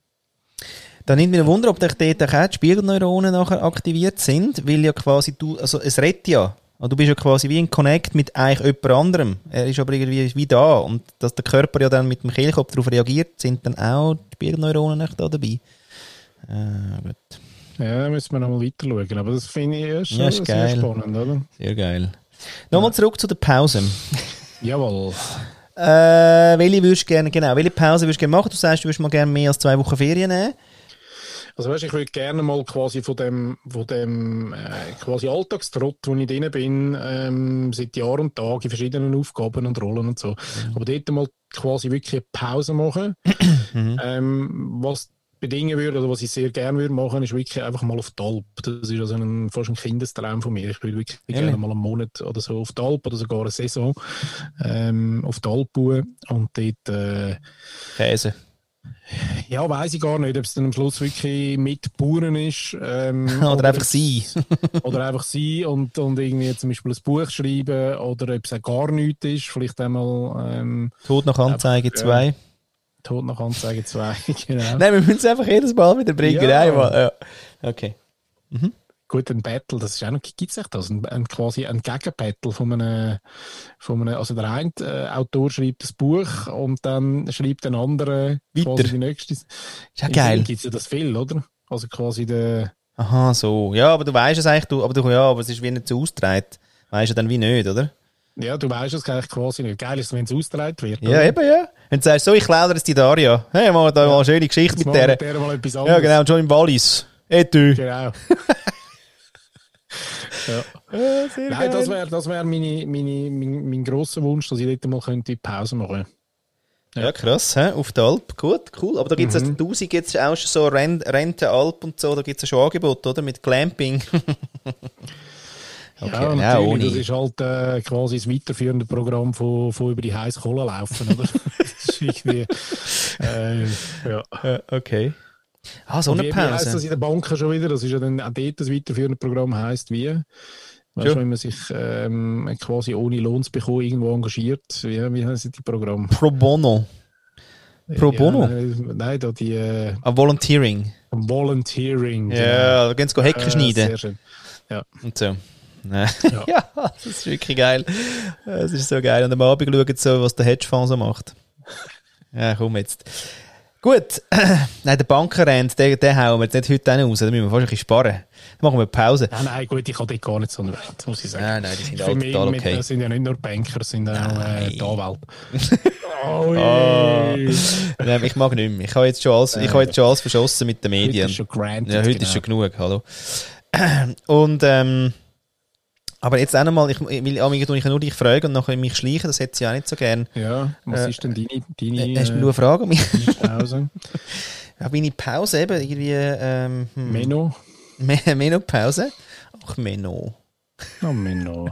Dann nimmt mich ein Wunder, ob dort auch die Spiegelneuronen nachher aktiviert sind, weil ja quasi du, also es redet ja. Und du bist ja quasi wie in Connect mit eigentlich jemand anderem. Er ist aber irgendwie wie da. Und dass der Körper ja dann mit dem Kehlkopf darauf reagiert, sind dann auch die Spiegelneuronen nicht da dabei. Äh, gut. ja, da müssen wir noch mal weiter schauen. Aber das finde ich schon Ja, sehr geil. spannend, oder? Sehr geil. Nochmal zurück zu der Pause. Jawohl. Äh, welche würdest du gerne, genau, welche Pause würdest du gerne machen? Du sagst, du würdest mal gerne mehr als zwei Wochen Ferien nehmen. Also weißt, ich würde gerne mal quasi von dem, von dem äh, quasi Alltagstrott, wo ich drin bin, ähm, seit Jahr und Tag in verschiedenen Aufgaben und Rollen und so. Aber dort mal quasi wirklich eine Pause machen. ähm, was bedingen würde, oder was ich sehr gerne würde machen, ist wirklich einfach mal auf die Alp. Das ist also ein, fast ein Kindestraum von mir. Ich würde wirklich Ehrlich? gerne mal einen Monat oder so auf die Alp oder sogar eine Saison ähm, auf die Alp bauen und dort äh, Käse. Ja, weiß ich gar nicht, ob es dann am Schluss wirklich mit Bauern ist. Ähm, Oder einfach ob's- sie. Oder einfach sie und, und irgendwie zum Beispiel ein Buch schreiben oder ob es auch gar nichts ist. Vielleicht einmal ähm, Tod nach Anzeige Ja. 2. Tod nach Anzeige 2. genau. Nein, wir müssen es einfach jedes Mal wieder bringen. Ja. Einmal. Ja. Okay. Gut, ein Battle, das ist auch noch, gibt es das? Ein, ein, quasi ein Gegenbattle von einem, von einem, also der eine äh, Autor schreibt das Buch und dann schreibt ein anderer Weiter. quasi die nächste. Ist ja geil. Gibt es ja das viel, oder? Also quasi der, Aha, so. Ja, aber du weißt es eigentlich, du, aber du, ja, aber es ist wie nicht so ausgetragen. Weißt du dann wie nicht, oder? ja, du weißt es eigentlich quasi nicht. Geil ist, wenn es ausgetragen wird. Ja, oder? eben, ja. Und du sagst, so, ich klaue dir jetzt die Daria. Hey, mal da mal eine schöne Geschichte mit der. mit der mal etwas Ja, anderes. genau, und schon im Wallis. Eh, du. Genau. ja. Ja, sehr Nein, das wäre das wär meine, meine, mein, mein grosser Wunsch, dass ich dort mal könnte Pause machen Ja, krass, hä? auf der Alp. Gut, cool. Aber da gibt es Mhm. mhm. 1000 jetzt auch schon so Ren Rente Alp und so, da gibt es ja schon Angebote, oder? Mit Glamping. Ja, ja, natürlich. ohne. Das ist halt äh, quasi das weiterführende Programm von, von über die heiße Kohle laufen, oder? das ist irgendwie, äh, ja. Ja, okay. Ah, so eine wie, wie heisst Pause. das in der Bank schon wieder? Das ist ja dann auch dort das weiterführende Programm heisst wie? Weißt Ja. du, wenn man sich ähm, quasi ohne Lohn zu bekommen irgendwo engagiert, wie, wie heißen die Programme? Pro Bono. Pro Bono? Ja, nein, nein, da die äh, Ah, Volunteering. Volunteering. Ja, da gehen sie Hecken Äh, schneiden. Sehr schön. Und so. Ja. Ja. ja, das ist wirklich geil. Das ist so geil. Und am Abend schauen sie so, was der Hedgefonds so macht. Ja, komm jetzt. Gut. Nein, der Bankenrand, den, den hauen wir jetzt nicht heute raus. Da müssen wir fast ein bisschen sparen. Dann machen wir Pause. Nein, nein, gut, ich habe dort gar nicht so einen Wert, muss ich sagen. Nein, nein, die sind alle total mit- okay. Sind ja nicht nur Banker, sind auch äh, die Anwälte. Oh, je. Nein, ich mag nicht mehr. Ich habe jetzt schon alles, ich habe jetzt schon alles verschossen mit den Heute Medien. ist schon granted. Ja, heute genau. ist schon genug, hallo. Und, ähm, aber jetzt auch nochmal, ich, ich ich nur dich fragen und nachher mich schleichen, das hätte sie auch nicht so gern. Ja, was Äh, ist denn deine, deine Hast du nur eine Frage an mich? äh, Pause? Ja, meine Pause eben, irgendwie, ähm, hm, Menno? Me- Menopause? Ach, Menno. Oh, Menno.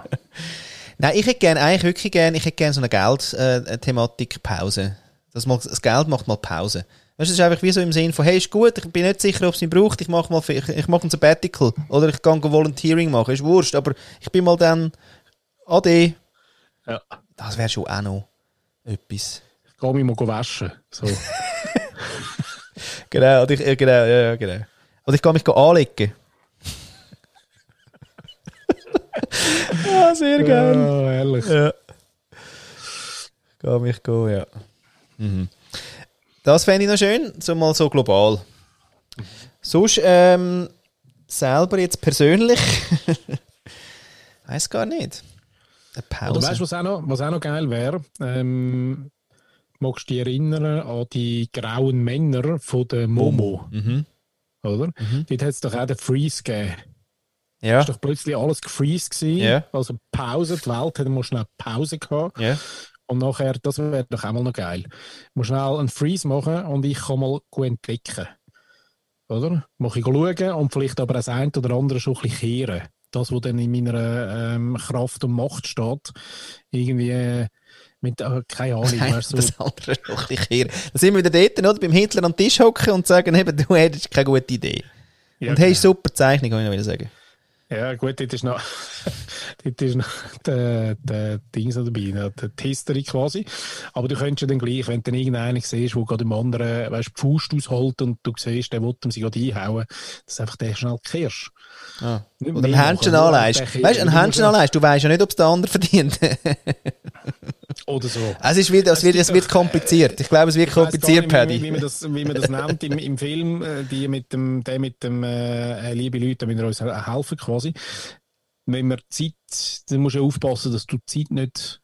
Nein, ich hätte gerne, eigentlich wirklich gerne, ich hätte gerne so eine Geld-Thematik-Pause. Das, mal, das Geld macht mal Pause. Weißt du, es ist einfach wie so im Sinn von, hey, ist gut, ich bin nicht sicher, ob es mich braucht, ich mache mal, ich, ich mache ein Sabbatical. Oder ich kann Volunteering machen, ist wurscht, aber ich bin mal dann AD. Ja. Das wäre schon auch noch etwas. Ich gehe mich mal waschen. So. Genau, ich, genau, ja, ja, genau. Oder ich kann mich anlegen. ah, sehr geil. Ja, ehrlich. Ja. Geh mich gehen, ja. Mhm. Das fände ich noch schön, so mal so global. Sonst, ähm, selber jetzt persönlich, weiß gar nicht. Eine Pause. Oder weißt du, was auch noch, was auch noch geil wäre? Ähm, magst du dich erinnern an die grauen Männer von der Momo? Mhm. Oder? Dort hat es doch auch den Freeze gegeben. Ja, ist doch plötzlich alles gefreezed gewesen. Ja. Also Pause, die Welt hat mal schnell Pause gehabt. ja. Und nachher, das wäre doch auch mal noch geil. Ich muss schnell einen Freeze machen und ich kann mal gut entdecken. Oder? Mache ich schauen und vielleicht aber das eine oder andere schon ein bisschen kehren. Das, was dann in meiner ähm, Kraft und Macht steht, irgendwie äh, mit, äh, keine Ahnung. Weißt du, das andere noch ein bisschen kehren. Da sind wir wieder dort, oder? Beim Hitler am Tisch hocken und sagen, eben, du hättest keine gute Idee. Ja, und genau. super Zeichnung, kann ich noch wieder sagen. Ja, gut, dort ist noch, dort ist noch der, der Ding so dabei, der die History quasi. Aber du könntest ja dann gleich, wenn du dann irgendeinen siehst, der gerade dem anderen, weißt, die Faust ausholt und du siehst, der will ihm sie gerade einhauen, dass du einfach den schnell kehrst. Ah. Oder ein Händchen anleihst. Weißt du, ein Händchen anleihst, du weißt ja nicht, ob es der andere verdient. Oder so. es, ist wieder, es, wird, es wird kompliziert. Ich glaube, es wird kompliziert, nicht, wie, wie, Paddy. man das, wie man das nennt im, im Film, äh, die mit dem, der mit dem, äh, liebe Leute, wir uns he- helfen quasi. Wenn wir Zeit, dann musst du aufpassen, dass du die Zeit nicht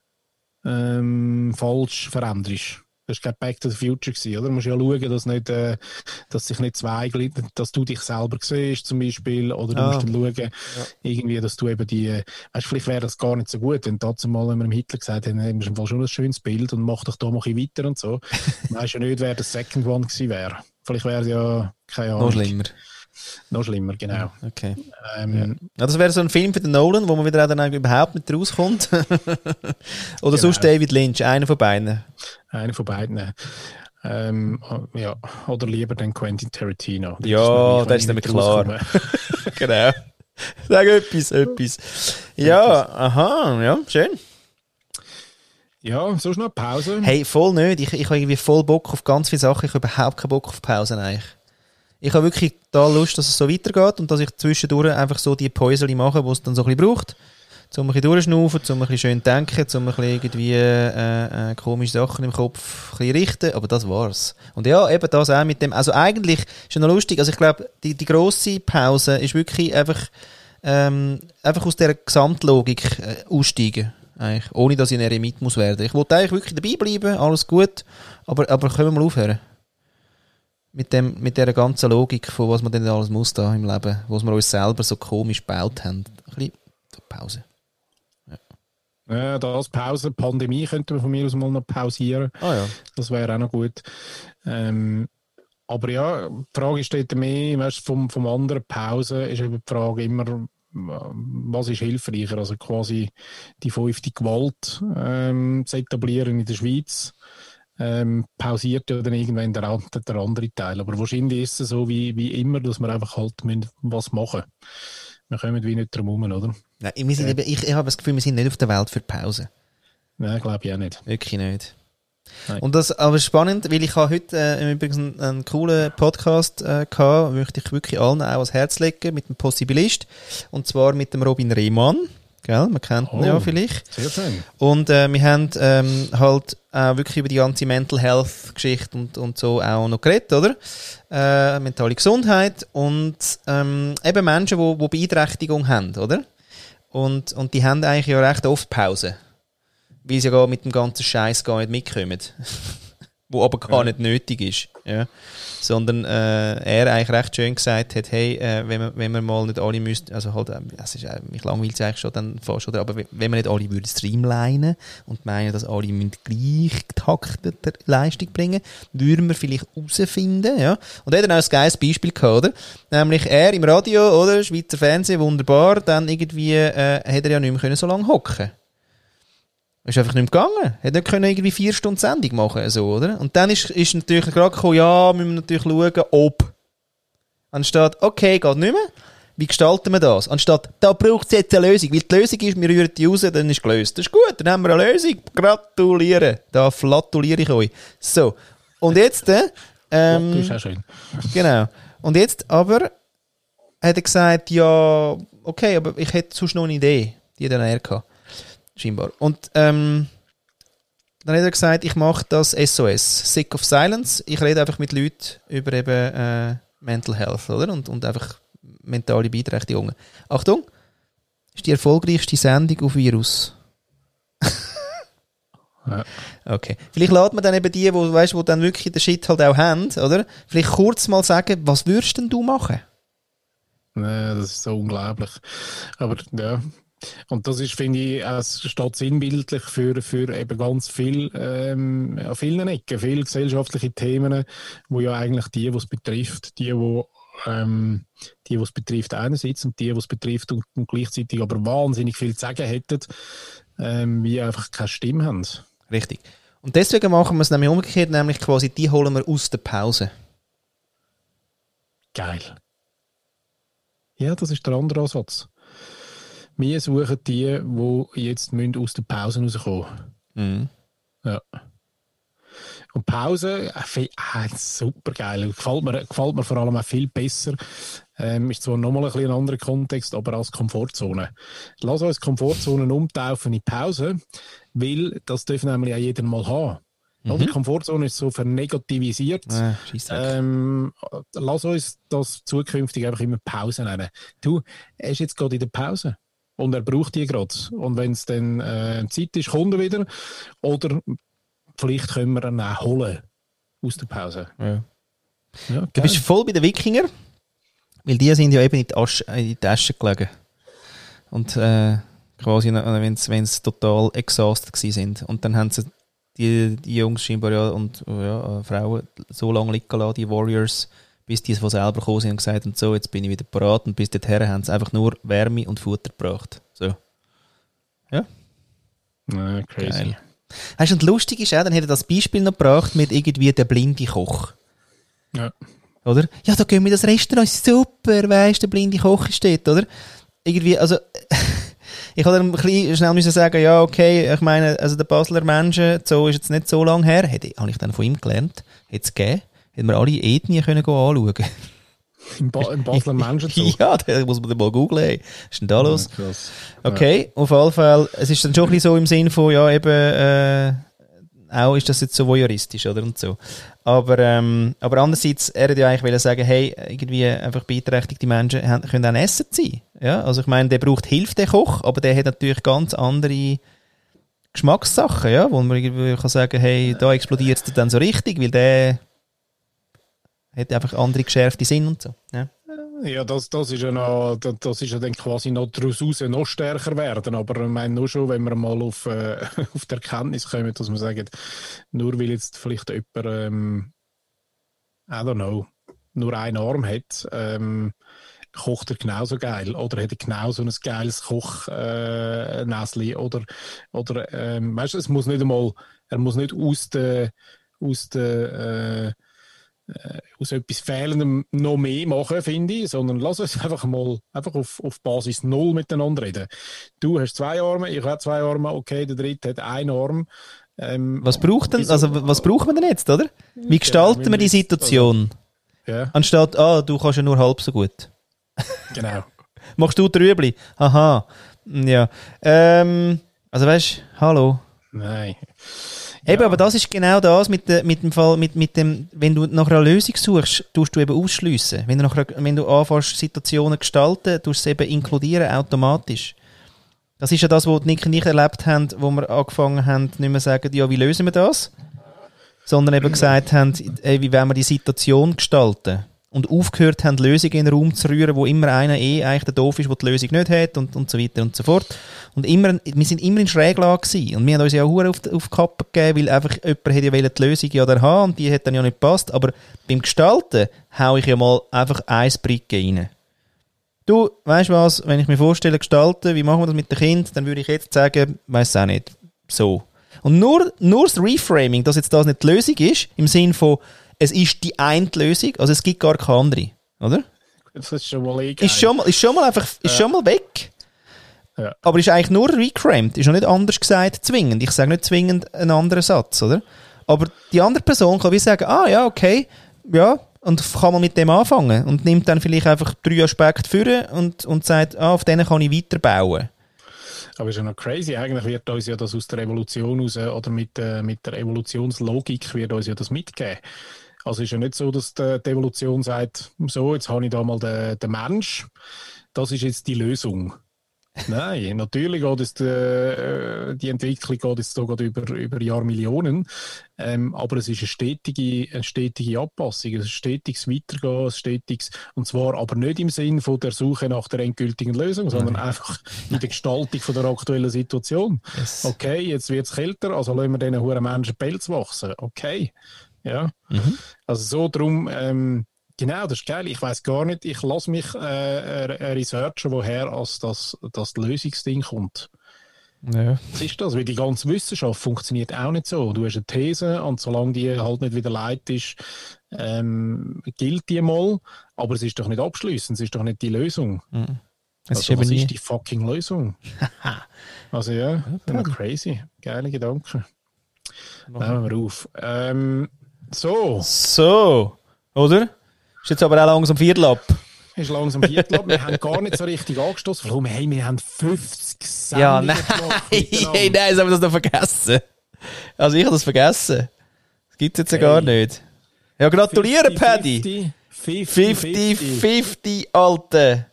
ähm, falsch veränderst. Das war Back to the Future, gewesen, oder? Du musst ja schauen, dass, nicht, äh, dass sich nicht zwei, dass du dich selber siehst, zum Beispiel, oder du Ah. musst dann schauen, irgendwie, dass du eben die, äh, weißt, vielleicht wäre das gar nicht so gut, denn dazu mal, wenn wir dem Hitler gesagt haben, hey, im Fall schon ein schönes Bild und mach doch da mal ein bisschen weiter und so. Weißt ja nicht, wer das Second One gewesen wäre. Vielleicht wäre es ja, keine Ahnung. Noch schlimmer. Noch schlimmer, genau. Okay. Ähm, Ja, das wäre so ein Film für den Nolan, wo man wieder auch dann überhaupt nicht rauskommt. Oder sonst Genau. David Lynch, einer von beiden. Einer von beiden. Ähm, ja, oder lieber den Quentin Tarantino. Ja, mir das ist nämlich ich klar. genau. Sag etwas, etwas. Ja, aha, ja, schön. Ja, so schnell Pause. Hey, voll nicht. Ich, ich habe irgendwie voll Bock auf ganz viele Sachen. Ich habe überhaupt keinen Bock auf Pausen eigentlich. Ich habe wirklich da Lust, dass es so weitergeht und dass ich zwischendurch einfach so die Päuseli mache, die es dann so ein bisschen braucht. Um ein bisschen durchschnaufen, um ein bisschen schön denken, um ein bisschen irgendwie äh, äh, komische Sachen im Kopf ein richten. Aber das war's. Und ja, eben das auch mit dem. Also eigentlich ist ja noch lustig. Also ich glaube, die, die grosse Pause ist wirklich einfach, ähm, einfach aus der Gesamtlogik äh, aussteigen. Eigentlich, ohne dass ich ein Eremit muss werden. Ich wollte eigentlich wirklich dabei bleiben, alles gut, aber, aber können wir mal aufhören? Mit, dem, mit dieser ganzen Logik von was man denn alles muss da im Leben, was wir uns selber so komisch gebaut haben. Ein bisschen Pause. Ja, das Pause, Pandemie könnte man von mir aus mal noch pausieren. Ah ja. Das wäre auch noch gut. Ähm, aber ja, die Frage dort mehr, weißt, vom, vom anderen Pause ist eben die Frage immer, was ist hilfreicher? Also quasi die fünfte Gewalt ähm, zu etablieren in der Schweiz. Ähm, pausiert ja dann irgendwann der, der andere Teil. Aber wahrscheinlich ist es so wie, wie immer, dass wir einfach halt müssen was machen Wir kommen wie nicht drum herum, oder? Nein, wir sind eben, ich, ich habe das Gefühl, wir sind nicht auf der Welt für Pause. Nein, glaube ich auch nicht. Wirklich nicht. Nein. Und das aber spannend, weil ich habe heute äh, übrigens einen, einen coolen Podcast äh, gehabt, möchte ich wirklich allen auch ans Herz legen, mit dem Possibilist. Und zwar mit dem Robin Rehmann. Gell? Man kennt ihn Oh. ja vielleicht. Sehr schön. Und äh, wir haben ähm, halt auch wirklich über die ganze Mental Health Geschichte und, und so auch noch geredet, oder? Äh, mentale Gesundheit und ähm, eben Menschen, die wo Beeinträchtigung haben, oder? Und, und die haben eigentlich ja recht oft Pause. Weil sie ja gar mit dem ganzen Scheiß gar nicht mitkommen. wo aber gar nicht nötig ist. Ja. Sondern äh, er eigentlich recht schön gesagt hat, hey, äh, wenn, wir, wenn wir mal nicht alle müssten, also halt, äh, es ist, mich langweilt es eigentlich schon dann fast, oder, aber wenn wir nicht alle würden streamlinen und meinen, dass alle müssen gleich getaktete Leistung bringen, würden wir vielleicht herausfinden, ja. Und er hat dann auch ein geiles Beispiel gehabt, oder? Nämlich er im Radio, oder? Schweizer Fernsehen, wunderbar, dann irgendwie, äh, hat er ja nicht mehr können so lange hocken ist einfach nicht mehr gegangen. Hätte nicht können irgendwie vier Stunden Sendung machen so, oder? Und dann ist, ist natürlich gerade gekommen, ja, müssen wir natürlich schauen, ob. Anstatt, okay, geht nicht mehr. Wie gestalten wir das? Anstatt, da braucht es jetzt eine Lösung. Weil die Lösung ist, wir rühren die raus, dann ist gelöst. Das ist gut, dann haben wir eine Lösung. Gratuliere. Da flatuliere ich euch. So. Und jetzt, äh, das ähm, ist auch schön. Genau. Und jetzt aber hat er gesagt, ja, okay, aber ich hätte sonst noch eine Idee. Die dann er gehabt. Scheinbar. Und ähm, dann hat er gesagt, ich mache das SOS, Sick of Silence. Ich rede einfach mit Leuten über eben äh, Mental Health, oder? Und, und einfach mentale Beeinträchtigungen. Achtung! Ist die erfolgreichste Sendung auf Virus. Ja. Okay. Vielleicht lädt man dann eben die, wo, weißt, wo dann wirklich den Shit halt auch haben, oder? Vielleicht kurz mal sagen, was würdest denn du machen? Nee, das ist so unglaublich. Aber ja, Und das ist, finde ich, es steht sinnbildlich für, für eben ganz viel, ähm, an vielen Ecken, viele gesellschaftliche Themen, wo ja eigentlich die, es betrifft, die, wo ähm, die, es betrifft, einerseits und die, die es betrifft und, und gleichzeitig aber wahnsinnig viel zu sagen hätten, ähm, wie einfach keine Stimme haben. Richtig. Und deswegen machen wir es nämlich umgekehrt, nämlich quasi die holen wir aus der Pause. Geil. Ja, das ist der andere Ansatz. Wir suchen die, die jetzt aus der Pause rauskommen Mhm. Ja. Und Pause, äh, äh, super geil. Gefällt mir, gefällt mir vor allem auch viel besser. Ähm, ist zwar nochmal ein, bisschen ein anderer Kontext, aber als Komfortzone. Lass uns Komfortzonen umtaufen in Pause, weil das darf nämlich auch jeder mal haben. Mhm. Die Komfortzone ist so vernegativisiert. Äh, ähm, lass uns das zukünftig einfach immer Pause nennen. Du, er ist jetzt gerade in der Pause. Und er braucht die gerade. Und wenn es dann äh, Zeit ist, kommt er wieder. Oder vielleicht können wir ihn auch holen aus der Pause. Ja. Ja, du bist voll bei den Wikinger, weil die sind ja eben in die, Asche, in die Asche gelegen. Und äh, quasi, wenn sie total exhausted sind. Und dann haben sie die, die Jungs scheinbar ja, und ja, Frauen so lange liegen lassen, die Warriors, bis die von selber gekommen sind und gesagt haben, so, jetzt bin ich wieder parat und bis dorthin haben sie einfach nur Wärme und Futter gebracht. So. Ja. Ja, crazy. Geil. Weißt du, und lustig ist auch, dann hätte er das Beispiel noch gebracht mit irgendwie der blinde Koch. Ja. Oder? Ja, da gehen wir das Restaurant, super, weißt du, der blinde Koch steht, oder? Irgendwie, also, ich habe dann ein bisschen schnell müssen sagen, ja, okay, ich meine, also der Basler Menschen, so ist jetzt nicht so lange her, hätte, habe ich dann von ihm gelernt, hätte es gegeben, hätten wir alle Ethnien können anschauen können. Im, ba im Basler Menschenzug? ja, da muss man mal googeln. Was ist denn da los? Ja, okay, ja. auf jeden Fall. Es ist dann schon ein bisschen so im Sinn von, ja, eben, äh, auch ist das jetzt so voyeuristisch, oder? Und so. Aber, ähm, aber andererseits, er hätte ja eigentlich sagen, hey, irgendwie einfach beeinträchtigte Menschen haben, können auch essen sein. Ja? Also ich meine, der braucht Hilfe, der Koch, aber der hat natürlich ganz andere Geschmackssachen, ja? wo man irgendwie kann sagen, hey, da explodiert es dann so richtig, weil der hat einfach andere geschärfte Sinn und so. Ja. Ja, das, das ist ja noch, das ist ja dann quasi noch daraus noch stärker werden. Aber ich meine nur schon, wenn wir mal auf, äh, auf die Erkenntnis kommen, dass man sagt, nur weil jetzt vielleicht jemand, ähm, I don't know, nur einen Arm hat, ähm, kocht er genauso geil oder hat er genauso ein geiles Kochnäsli äh, oder, oder ähm, weißt du, es muss nicht einmal, er muss nicht aus der, aus der äh, äh, aus etwas Fehlendem noch mehr machen, finde ich, sondern lass uns einfach mal einfach auf, auf Basis Null miteinander reden. Du hast zwei Arme, ich habe zwei Arme, okay, der dritte hat einen Arm. Ähm, was braucht denn, also was braucht man denn jetzt, oder? Wie gestalten ja, wir die Situation? Also, ja. Anstatt, ah, du kannst ja nur halb so gut. Genau. Machst du Trübli? Aha. Ja. Ähm, also weißt du, hallo. Nein. Eben, aber das ist genau das mit, de, mit dem Fall, mit, mit dem, wenn du nach einer Lösung suchst, tust du eben ausschliessen. Wenn du, nach, wenn du anfängst, Situationen gestalten, tust du es eben inkludieren, automatisch. Das ist ja das, was Nick und ich erlebt haben, wo wir angefangen haben, nicht mehr zu sagen, ja, wie lösen wir das? Sondern eben gesagt haben, ey, wie wollen wir die Situation gestalten? Und aufgehört haben, Lösungen in den Raum zu rühren, wo immer einer eh eigentlich der doof ist, der die Lösung nicht hat und, und so weiter und so fort. Und immer, wir sind immer in Schräglage gewesen. Und wir haben uns ja auch auf, auf die Kappe gegeben, weil einfach jemand hätte ja die Lösung ja da haben und die hat dann ja nicht gepasst. Aber beim Gestalten haue ich ja mal einfach ein Bricke rein. Du, weißt was, wenn ich mir vorstelle, gestalten, wie machen wir das mit dem Kind, dann würde ich jetzt sagen, weiß auch nicht, so. Und nur, nur das Reframing, dass jetzt das nicht die Lösung ist, im Sinn von, es ist die eine Lösung, also es gibt gar keine andere, oder? Das ist schon mal egal. Ist schon mal, ist schon mal einfach, ist ja. schon mal weg. Ja. Aber ist eigentlich nur recramed, ist noch nicht anders gesagt zwingend. Ich sage nicht zwingend einen anderen Satz, oder? Aber die andere Person kann wie sagen, ah ja, okay, ja, und kann man mit dem anfangen und nimmt dann vielleicht einfach drei Aspekte für und, und sagt, ah, auf denen kann ich weiterbauen. Aber ist ja noch crazy. Eigentlich wird uns ja das aus der Evolution raus, oder mit, äh, mit der Evolutionslogik wird uns ja das mitgeben. Also ist ja nicht so, dass die, die Evolution sagt, so, jetzt habe ich da mal den, den Mensch, das ist jetzt die Lösung. Nein, natürlich geht es, äh, die Entwicklung geht jetzt sogar über, über Jahrmillionen. Ähm, aber es ist eine stetige, eine stetige Anpassung, ein stetiges Weitergehen, ein stetiges, und zwar aber nicht im Sinn von der Suche nach der endgültigen Lösung, sondern Nein. einfach in der Gestaltung von der aktuellen Situation. Yes. Okay, jetzt wird es kälter, also lassen wir diesen hohen Menschen Pelz wachsen. Okay. Ja. Mhm. Also so drum, ähm, Genau, das ist geil. Ich weiß gar nicht, ich lasse mich äh, researchen, woher als das, das Lösungsding kommt. Ja. Was ist das? Weil die ganze Wissenschaft funktioniert auch nicht so. Du hast eine These und solange die halt nicht wieder leid ist, ähm, gilt die mal, aber es ist doch nicht abschließend, es ist doch nicht die Lösung. Mhm. Es also, ist was nie... ist die fucking Lösung? also ja, ja crazy. Geile Gedanken. Nehmen wir auf. Ähm, so. So, oder? Ist jetzt aber auch langsam Viertel ab. Ist langsam Viertel ab. Wir haben gar nicht so richtig angestoßen. Warum? Hey, wir haben 50 Sendungen Ja, nein, hey, nein, jetzt haben wir das noch vergessen. Also ich habe das vergessen. Das gibt es jetzt ja gar nicht. Ja, gratuliere, Paddy. 50, 50, Alte.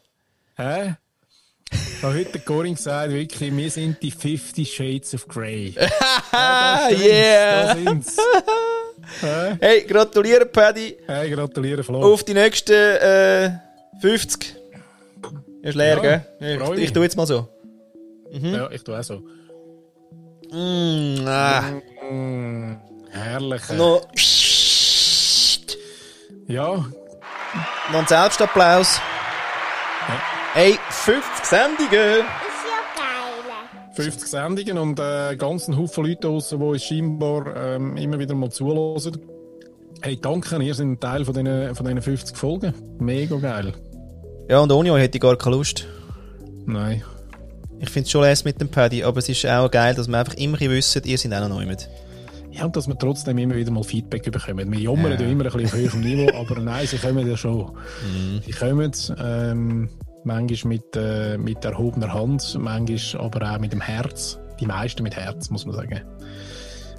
Hä? Ich habe heute Corin gesagt, wirklich, wir sind die 50 Shades of Grey. ja, yeah! Da sind's. Hey, gratuliere, Paddy. Hey, gratuliere, Flo. Auf die nächsten äh, 50. Ist leer, ja, gell? Ich, ich, tue jetzt mal so. Mhm. Ja, ich tue auch so. Mm, ah. mm, herrlich. Noch. Ja. Noch ein Selbstapplaus. Ja. Hey, 50 Sendungen. 50 Sendungen und äh, ganzen Haufen Leute draussen, die uns scheinbar ähm, immer wieder mal zulassen. Hey, danke, ihr seid ein Teil von diesen, von diesen 50 Folgen. Mega geil. Ja, und ohne euch hätte ich gar keine Lust. Nein. Ich finde es schon leise mit dem Paddy, aber es ist auch geil, dass wir einfach immer wissen, ihr seid auch noch mit. Ja, und dass wir trotzdem immer wieder mal Feedback bekommen. Wir jammern ja. immer ein bisschen auf höherem Niveau, aber nein, sie kommen ja schon. Mhm. Sie kommen. Ähm, manchmal mit, äh, mit erhobener Hand, manchmal aber auch mit dem Herz. Die meisten mit Herz, muss man sagen.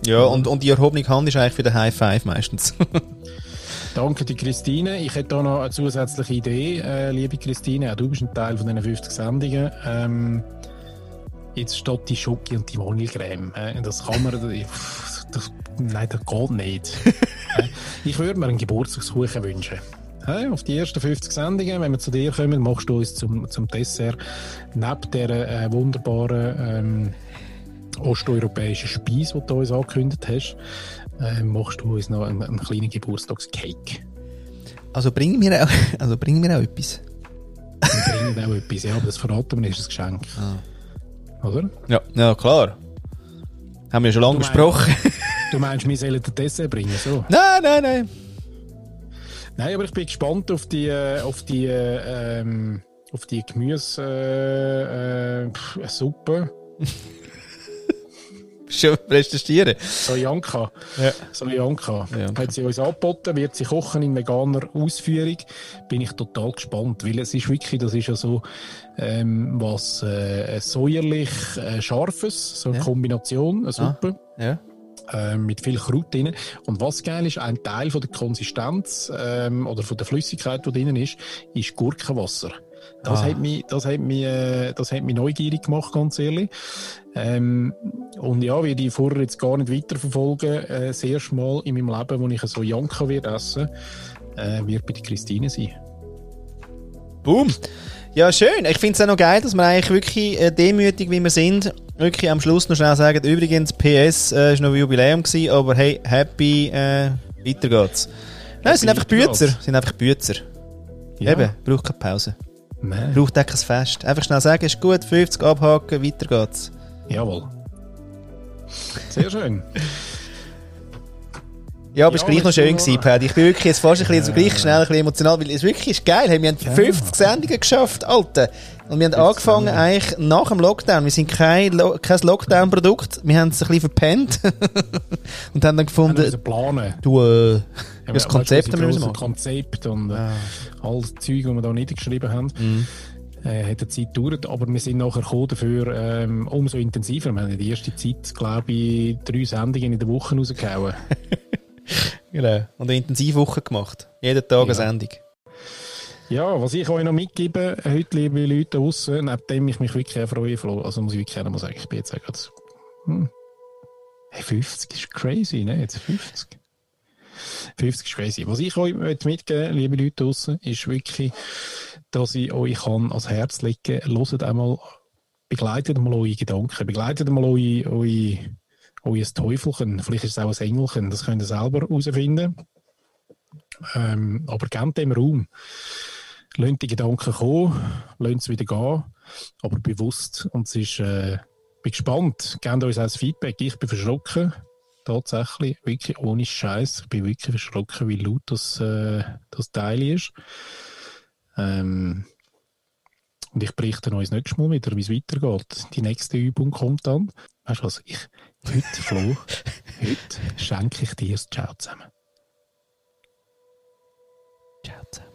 Ja, und, und die erhobene Hand ist eigentlich für den High Five meistens. Danke, die Christine. Ich hätte da noch eine zusätzliche Idee, äh, liebe Christine. Auch du bist ein Teil von diesen 50 Sendungen. Ähm, jetzt steht die Schoki und die Vanillecreme. Äh, das kann man, das, das, nein, das geht nicht. Äh, ich würde mir einen Geburtstagskuchen wünschen. Hey, auf die ersten 50 Sendungen, wenn wir zu dir kommen, machst du uns zum, zum Dessert neben dieser äh, wunderbaren ähm, osteuropäischen Speise, die du uns angekündigt hast, äh, machst du uns noch einen, einen kleinen Geburtstagscake. Also bring mir auch, also bring mir auch etwas. Wir bringen auch etwas, ja, aber das verraten wir, ist ein Geschenk. Ah. Oder? Ja, ja, klar. Haben wir schon lange besprochen. du meinst, wir sollen den Dessert bringen, so? Nein, nein, nein. Nein, aber ich bin gespannt auf die, äh, auf die, äh, ähm, auf die Gemüsesuppe. Äh, Schon recherchieren. Sojanka. Ja. Sojanka. Ja. Hat sie uns angeboten, wird sie kochen in veganer Ausführung. Bin ich total gespannt, weil es ist wirklich, das ist ja so ähm, was äh, säuerlich äh, scharfes, so eine ja. Kombination, eine Suppe. Ah. Ja. Ähm, mit viel Kraut drin. Und was geil ist, ein Teil von der Konsistenz ähm, oder von der Flüssigkeit, die drin ist, ist Gurkenwasser. Das, ah. hat mich, das, hat mich, äh, das hat mich neugierig gemacht, ganz ehrlich. Ähm, und ja, wie ich vorher jetzt gar nicht weiterverfolgen, äh, das erste Mal in meinem Leben, wo ich so Janka wird essen, äh, wird bei der Christine sein. Boom! Ja, schön. Ich finde es auch noch geil, dass wir eigentlich wirklich äh, demütig, wie wir sind, wirklich am Schluss noch schnell sagen, übrigens, PS äh, ist noch ein Jubiläum gewesen, aber hey, happy, äh, weiter geht's. Nein, es sind einfach Bützer. sind einfach Bützer. Ja. Eben, braucht keine Pause. Nein. Braucht auch kein Fest. Einfach schnell sagen, ist gut, 50 abhaken, weiter geht's. Jawohl. Sehr schön. Ja, aber es war gleich noch schön gewesen, Paddy. Ich bin wirklich jetzt fast ein bisschen, so gleich schnell ein bisschen emotional, weil es wirklich ist geil. Hey, wir haben 50 Sendungen geschafft, Alter. Und wir haben angefangen eigentlich nach dem Lockdown. Wir sind kein, Lo kein Lockdown-Produkt. Wir haben es ein bisschen verpennt. und haben dann gefunden... Wir planen. Du, äh, ja, das Konzept haben wir machen. Konzept und äh, ah. all das Zeug, das wir da niedergeschrieben haben. Mhm äh, hat eine Zeit gedauert, aber wir sind nachher gekommen dafür ähm, umso intensiver. Wir haben in der ersten Zeit, glaube ich, drei Sendungen in der Woche rausgehauen. genau. Und eine Intensivwoche gemacht. Jeden Tag ja. eine Sendung. Ja, was ich euch noch mitgebe, heute, liebe Leute draußen, neben dem ich mich wirklich freue, Flo, also muss ich wirklich einmal sagen, ich bin jetzt gerade, hm. hey, 50 ist crazy, ne? Jetzt 50. 50 ist crazy. Was ich euch mitgeben liebe Leute draußen, ist wirklich, dass ich euch kann ans Herz legen kann, hört einmal, begleitet mal eure Gedanken, begleitet mal eure, eure, euer Teufelchen, vielleicht ist es auch ein Engelchen, das könnt ihr selber herausfinden. Ähm, aber gebt dem Raum. Lasst die Gedanken kommen, lasst es wieder gehen, aber bewusst. Und es ist, äh, bin gespannt, gebt uns auch Feedback. Ich bin verschrocken, tatsächlich, wirklich ohne Scheiß. Ich bin wirklich verschrocken, wie laut das, äh, das Teil ist. Ähm, und ich berichte euch das nächste Mal wieder, wie es weitergeht. Die nächste Übung kommt dann. Weißt du was? Ich, heute, Flo, heute schenke ich dir das Ciao zusammen. Ciao zusammen.